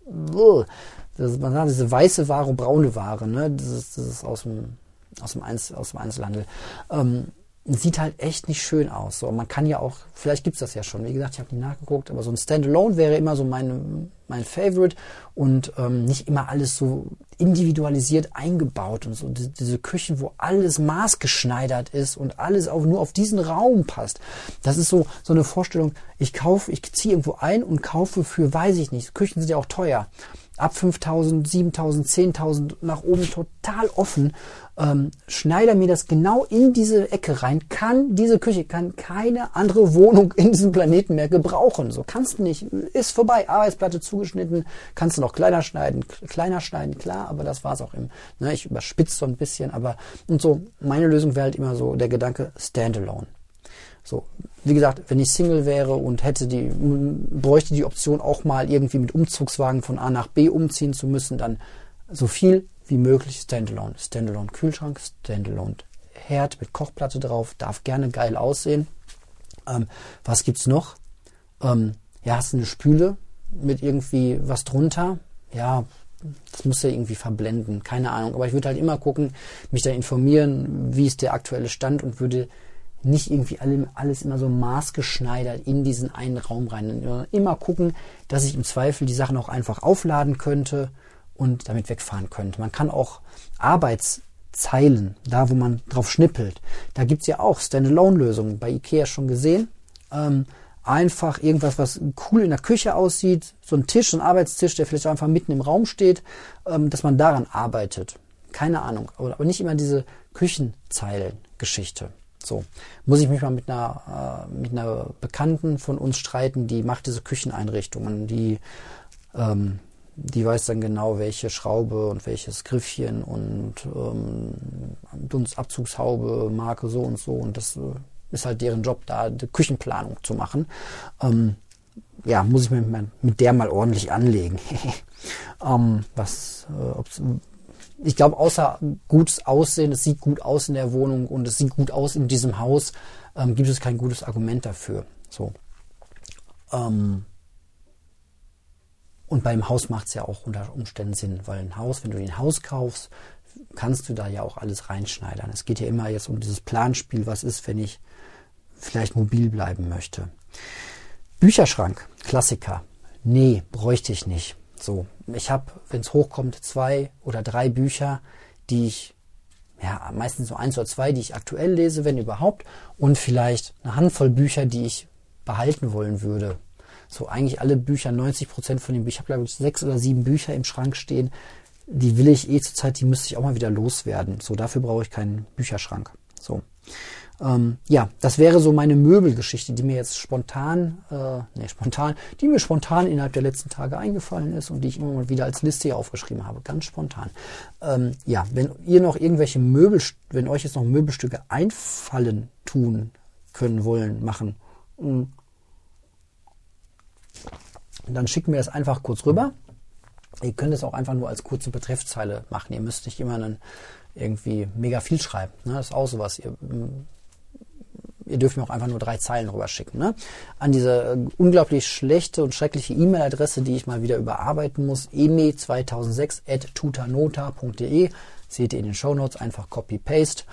das, man sagt, diese weiße Ware, braune Ware, ne, das ist, das ist aus dem, aus dem, Einzel, aus dem Einzelhandel. Ähm, sieht halt echt nicht schön aus. So, man kann ja auch, vielleicht gibt's das ja schon. Wie gesagt, ich habe nie nachgeguckt, aber so ein Standalone wäre immer so mein, mein Favorite und ähm, nicht immer alles so individualisiert eingebaut und so. Diese Küchen, wo alles maßgeschneidert ist und alles auch nur auf diesen Raum passt. Das ist so, so eine Vorstellung. Ich kaufe, ich ziehe irgendwo ein und kaufe für, weiß ich nicht. Küchen sind ja auch teuer ab 5000, 7000, 10.000 nach oben total offen. Ähm, schneide mir das genau in diese Ecke rein. Kann diese Küche, kann keine andere Wohnung in diesem Planeten mehr gebrauchen. So kannst du nicht. Ist vorbei. Arbeitsplatte zugeschnitten. Kannst du noch kleiner schneiden. Kleiner schneiden, klar, aber das war's auch im. Ne, ich überspitze so ein bisschen, aber und so. Meine Lösung wäre halt immer so der Gedanke Standalone. So, wie gesagt, wenn ich Single wäre und hätte die, bräuchte die Option auch mal irgendwie mit Umzugswagen von A nach B umziehen zu müssen, dann so viel wie möglich Standalone. Standalone Kühlschrank, Standalone Herd mit Kochplatte drauf, darf gerne geil aussehen. Ähm, was gibt's noch? Ähm, ja, hast du eine Spüle mit irgendwie was drunter? Ja, das muss ja irgendwie verblenden, keine Ahnung. Aber ich würde halt immer gucken, mich da informieren, wie ist der aktuelle Stand und würde nicht irgendwie alles immer so maßgeschneidert in diesen einen Raum rein. Immer gucken, dass ich im Zweifel die Sachen auch einfach aufladen könnte und damit wegfahren könnte. Man kann auch Arbeitszeilen, da wo man drauf schnippelt, da gibt's ja auch Standalone-Lösungen, bei Ikea schon gesehen. Ähm, einfach irgendwas, was cool in der Küche aussieht, so ein Tisch, so ein Arbeitstisch, der vielleicht einfach mitten im Raum steht, ähm, dass man daran arbeitet. Keine Ahnung, aber nicht immer diese Küchenzeilen-Geschichte. So, muss ich mich mal mit einer, äh, mit einer Bekannten von uns streiten, die macht diese Kücheneinrichtungen, die, ähm, die weiß dann genau, welche Schraube und welches Griffchen und ähm, Dunstabzugshaube, Marke so und so und das äh, ist halt deren Job, da die Küchenplanung zu machen. Ähm, ja, muss ich mir mit der mal ordentlich anlegen. ähm, was, äh, ich glaube, außer gutes Aussehen, es sieht gut aus in der Wohnung und es sieht gut aus in diesem Haus, ähm, gibt es kein gutes Argument dafür. So. Ähm, und beim Haus macht es ja auch unter Umständen Sinn, weil ein Haus, wenn du ein Haus kaufst, kannst du da ja auch alles reinschneidern. Es geht ja immer jetzt um dieses Planspiel, was ist, wenn ich vielleicht mobil bleiben möchte. Bücherschrank, Klassiker. Nee, bräuchte ich nicht. So, ich habe, wenn es hochkommt, zwei oder drei Bücher, die ich, ja, meistens so eins oder zwei, die ich aktuell lese, wenn überhaupt, und vielleicht eine Handvoll Bücher, die ich behalten wollen würde. So eigentlich alle Bücher, 90 Prozent von den Büchern, ich habe glaube ich sechs oder sieben Bücher im Schrank stehen, die will ich eh zurzeit, die müsste ich auch mal wieder loswerden. So, dafür brauche ich keinen Bücherschrank. So. Ähm, ja, das wäre so meine Möbelgeschichte, die mir jetzt spontan, äh, nee, spontan, die mir spontan innerhalb der letzten Tage eingefallen ist und die ich immer mal wieder als Liste hier aufgeschrieben habe, ganz spontan. Ähm, ja, wenn ihr noch irgendwelche Möbel, wenn euch jetzt noch Möbelstücke einfallen, tun können, wollen, machen, mh, dann schickt mir das einfach kurz rüber. Ihr könnt es auch einfach nur als kurze Betreffzeile machen. Ihr müsst nicht immer einen irgendwie mega viel schreiben. Ne? Das ist auch sowas. Ihr ihr dürft mir auch einfach nur drei Zeilen rüberschicken. Ne? An diese äh, unglaublich schlechte und schreckliche E-Mail-Adresse, die ich mal wieder überarbeiten muss, eme2006 at tutanota.de. Seht ihr in den Show Notes einfach Copy-Paste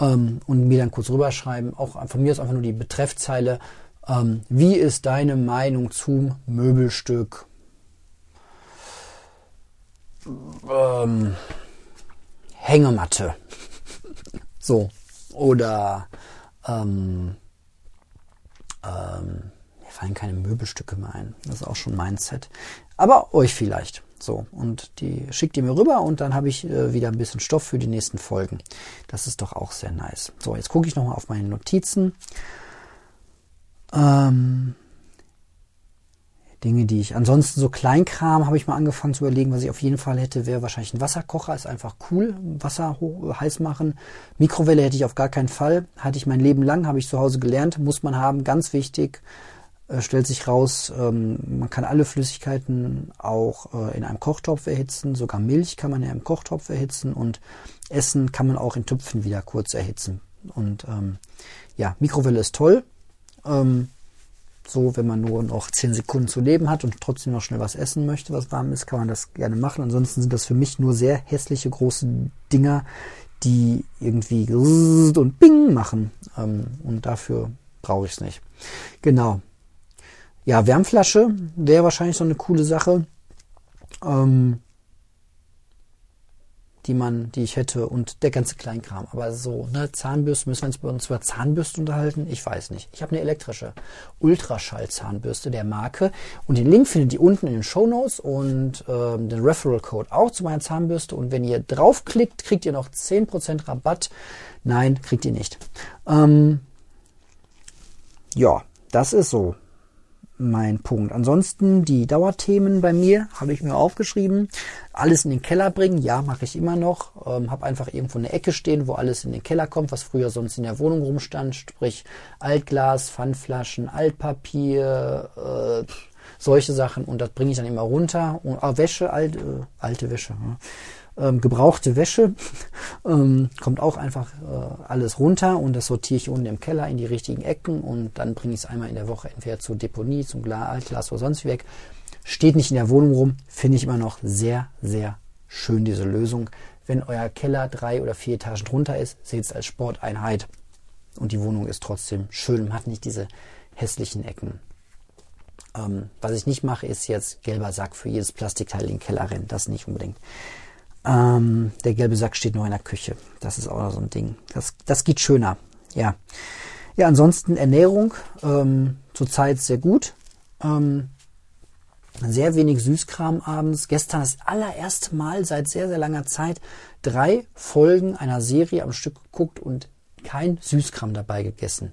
ähm, und mir dann kurz rüberschreiben. Auch von mir ist einfach nur die Betreffzeile. Ähm, wie ist deine Meinung zum Möbelstück? Ähm, Hängematte. so. Oder ähm, ähm, mir fallen keine Möbelstücke mehr ein. Das ist auch schon mein Set. Aber euch vielleicht. So, und die schickt ihr mir rüber und dann habe ich äh, wieder ein bisschen Stoff für die nächsten Folgen. Das ist doch auch sehr nice. So, jetzt gucke ich nochmal auf meine Notizen. Ähm, Dinge, die ich ansonsten so Kleinkram habe ich mal angefangen zu überlegen, was ich auf jeden Fall hätte, wäre wahrscheinlich ein Wasserkocher, ist einfach cool, Wasser heiß machen. Mikrowelle hätte ich auf gar keinen Fall, hatte ich mein Leben lang, habe ich zu Hause gelernt, muss man haben, ganz wichtig. Äh, stellt sich raus, ähm, man kann alle Flüssigkeiten auch äh, in einem Kochtopf erhitzen, sogar Milch kann man in einem Kochtopf erhitzen und Essen kann man auch in Töpfen wieder kurz erhitzen. Und ähm, ja, Mikrowelle ist toll. Ähm, so, wenn man nur noch 10 Sekunden zu leben hat und trotzdem noch schnell was essen möchte, was warm ist, kann man das gerne machen. Ansonsten sind das für mich nur sehr hässliche große Dinger, die irgendwie und Bing machen. Ähm, und dafür brauche ich es nicht. Genau. Ja, Wärmflasche wäre wahrscheinlich so eine coole Sache. Ähm, die man, die ich hätte und der ganze Kleinkram. Aber so, ne, Zahnbürste, müssen wir uns über Zahnbürste unterhalten? Ich weiß nicht. Ich habe eine elektrische Ultraschall-Zahnbürste der Marke und den Link findet ihr unten in den Show Notes und ähm, den Referral Code auch zu meiner Zahnbürste und wenn ihr draufklickt, kriegt ihr noch 10% Rabatt. Nein, kriegt ihr nicht. Ähm, ja, das ist so mein Punkt. Ansonsten die Dauerthemen bei mir habe ich mir aufgeschrieben. Alles in den Keller bringen, ja, mache ich immer noch. Ähm, habe einfach irgendwo eine Ecke stehen, wo alles in den Keller kommt, was früher sonst in der Wohnung rumstand, sprich Altglas, Pfandflaschen, Altpapier, äh, solche Sachen und das bringe ich dann immer runter. Und ah, Wäsche, alte, äh, alte Wäsche. Ja ähm, gebrauchte Wäsche. ähm, kommt auch einfach äh, alles runter und das sortiere ich unten im Keller in die richtigen Ecken und dann bringe ich es einmal in der Woche entweder zur Deponie, zum Altglas oder sonst weg. Steht nicht in der Wohnung rum, finde ich immer noch sehr, sehr schön diese Lösung. Wenn euer Keller drei oder vier Etagen drunter ist, seht es als Sporteinheit. und die Wohnung ist trotzdem schön, man hat nicht diese hässlichen Ecken. Ähm, was ich nicht mache, ist jetzt gelber Sack für jedes Plastikteil in den Keller rennen, das nicht unbedingt. Ähm, der gelbe Sack steht nur in der Küche, das ist auch so ein Ding. Das, das geht schöner, ja. Ja, ansonsten Ernährung ähm, zurzeit sehr gut. Ähm, sehr wenig Süßkram abends. Gestern das allererste Mal seit sehr, sehr langer Zeit drei Folgen einer Serie am Stück geguckt und kein Süßkram dabei gegessen.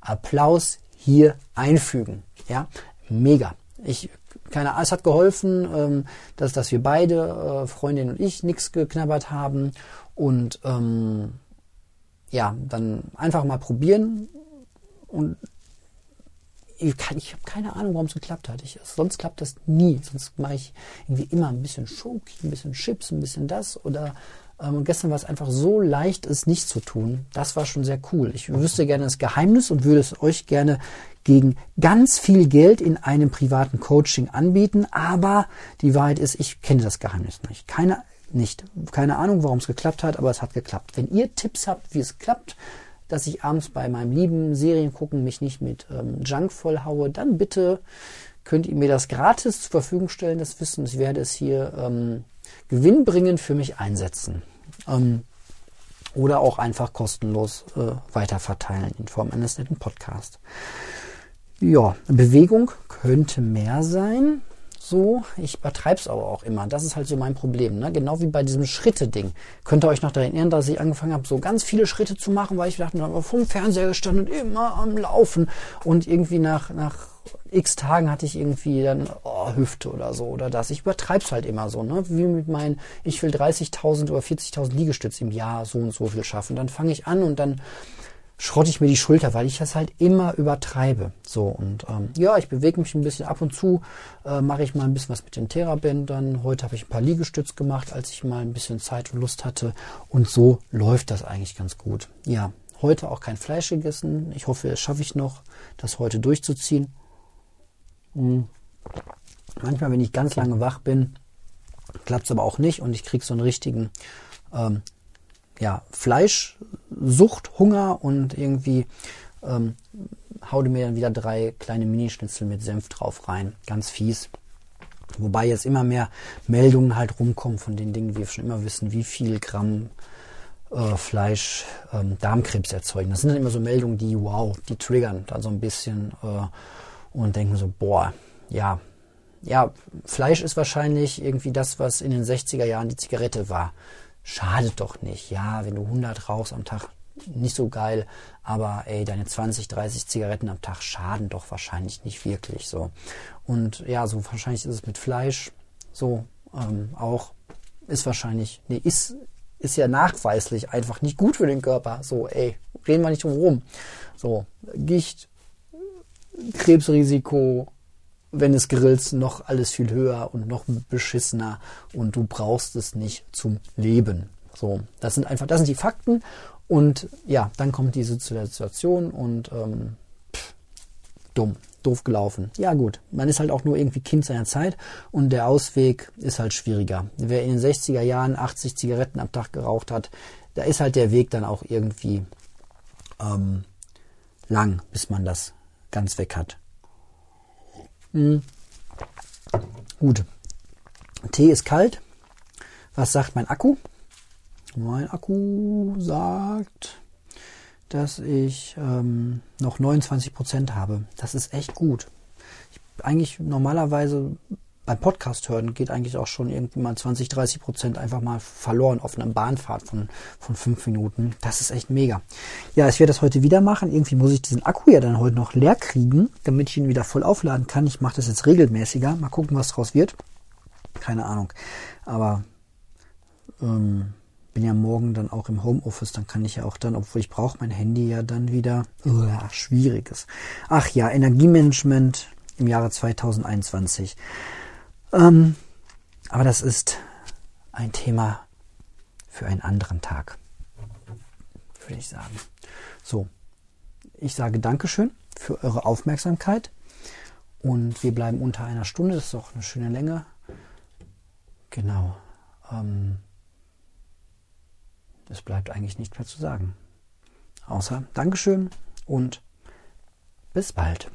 Applaus hier einfügen. Ja, mega. Ich, keine Ahnung, es hat geholfen, ähm, dass, dass wir beide, äh, Freundin und ich, nichts geknabbert haben und ähm, ja, dann einfach mal probieren und ich, ich habe keine Ahnung, warum es geklappt hat. Ich, sonst klappt das nie. Sonst mache ich irgendwie immer ein bisschen Schoki, ein bisschen Chips, ein bisschen das. Oder und gestern war es einfach so leicht, es nicht zu tun. Das war schon sehr cool. Ich wüsste gerne das Geheimnis und würde es euch gerne gegen ganz viel Geld in einem privaten Coaching anbieten. Aber die Wahrheit ist, ich kenne das Geheimnis nicht. Keine, nicht. Keine Ahnung, warum es geklappt hat, aber es hat geklappt. Wenn ihr Tipps habt, wie es klappt, dass ich abends bei meinem lieben Seriengucken mich nicht mit ähm, Junk vollhaue, dann bitte könnt ihr mir das gratis zur Verfügung stellen, das Wissen. Ich werde es hier ähm, gewinnbringend für mich einsetzen. Ähm, oder auch einfach kostenlos äh, weiterverteilen in Form eines netten Podcasts. Ja, Bewegung könnte mehr sein so. Ich übertreibe es aber auch immer. Das ist halt so mein Problem. Ne? Genau wie bei diesem Schritte-Ding. Könnt ihr euch noch daran erinnern, dass ich angefangen habe, so ganz viele Schritte zu machen, weil ich dachte, ich vom Fernseher gestanden und immer am Laufen. Und irgendwie nach, nach x Tagen hatte ich irgendwie dann oh, Hüfte oder so oder das. Ich übertreibe es halt immer so. Ne? Wie mit meinen, ich will 30.000 oder 40.000 Liegestütze im Jahr so und so viel schaffen. Dann fange ich an und dann schrotte ich mir die Schulter, weil ich das halt immer übertreibe. So und ähm, ja, ich bewege mich ein bisschen ab und zu, äh, mache ich mal ein bisschen was mit den Therabändern. Heute habe ich ein paar Liegestütz gemacht, als ich mal ein bisschen Zeit und Lust hatte. Und so läuft das eigentlich ganz gut. Ja, heute auch kein Fleisch gegessen. Ich hoffe, es schaffe ich noch, das heute durchzuziehen. Hm. Manchmal, wenn ich ganz lange wach bin, klappt es aber auch nicht und ich kriege so einen richtigen ähm, ja, Fleischsucht, Hunger und irgendwie ähm, haude mir dann wieder drei kleine Minischnitzel mit Senf drauf rein. Ganz fies. Wobei jetzt immer mehr Meldungen halt rumkommen von den Dingen, wie wir schon immer wissen, wie viel Gramm äh, Fleisch ähm, Darmkrebs erzeugen. Das sind dann immer so Meldungen, die, wow, die triggern da so ein bisschen äh, und denken so, boah, ja, ja, Fleisch ist wahrscheinlich irgendwie das, was in den 60er Jahren die Zigarette war schadet doch nicht. Ja, wenn du 100 rauchst am Tag, nicht so geil, aber ey, deine 20, 30 Zigaretten am Tag schaden doch wahrscheinlich nicht wirklich so. Und ja, so wahrscheinlich ist es mit Fleisch so ähm, auch ist wahrscheinlich, nee, ist, ist ja nachweislich einfach nicht gut für den Körper. So, ey, reden wir nicht drum rum. So, Gicht, Krebsrisiko, wenn es grillst, noch alles viel höher und noch beschissener und du brauchst es nicht zum Leben. So, das sind einfach, das sind die Fakten und ja, dann kommt diese Situation und ähm, pff, dumm, doof gelaufen. Ja gut, man ist halt auch nur irgendwie Kind seiner Zeit und der Ausweg ist halt schwieriger. Wer in den 60er Jahren 80 Zigaretten am Tag geraucht hat, da ist halt der Weg dann auch irgendwie ähm, lang, bis man das ganz weg hat. Mhm. Gut. Tee ist kalt. Was sagt mein Akku? Mein Akku sagt, dass ich ähm, noch 29% habe. Das ist echt gut. Ich, eigentlich normalerweise beim Podcast hören geht eigentlich auch schon irgendwie mal 20, 30 Prozent einfach mal verloren auf einer Bahnfahrt von, von fünf Minuten. Das ist echt mega. Ja, ich werde das heute wieder machen. Irgendwie muss ich diesen Akku ja dann heute noch leer kriegen, damit ich ihn wieder voll aufladen kann. Ich mache das jetzt regelmäßiger. Mal gucken, was draus wird. Keine Ahnung. Aber ähm, bin ja morgen dann auch im Homeoffice, dann kann ich ja auch dann, obwohl ich brauche mein Handy ja dann wieder. Ach, schwieriges. Ach ja, Energiemanagement im Jahre 2021. Ähm, aber das ist ein Thema für einen anderen Tag, würde ich sagen. So, ich sage Dankeschön für eure Aufmerksamkeit und wir bleiben unter einer Stunde. Das ist auch eine schöne Länge. Genau. Ähm, es bleibt eigentlich nichts mehr zu sagen. außer Dankeschön und bis bald.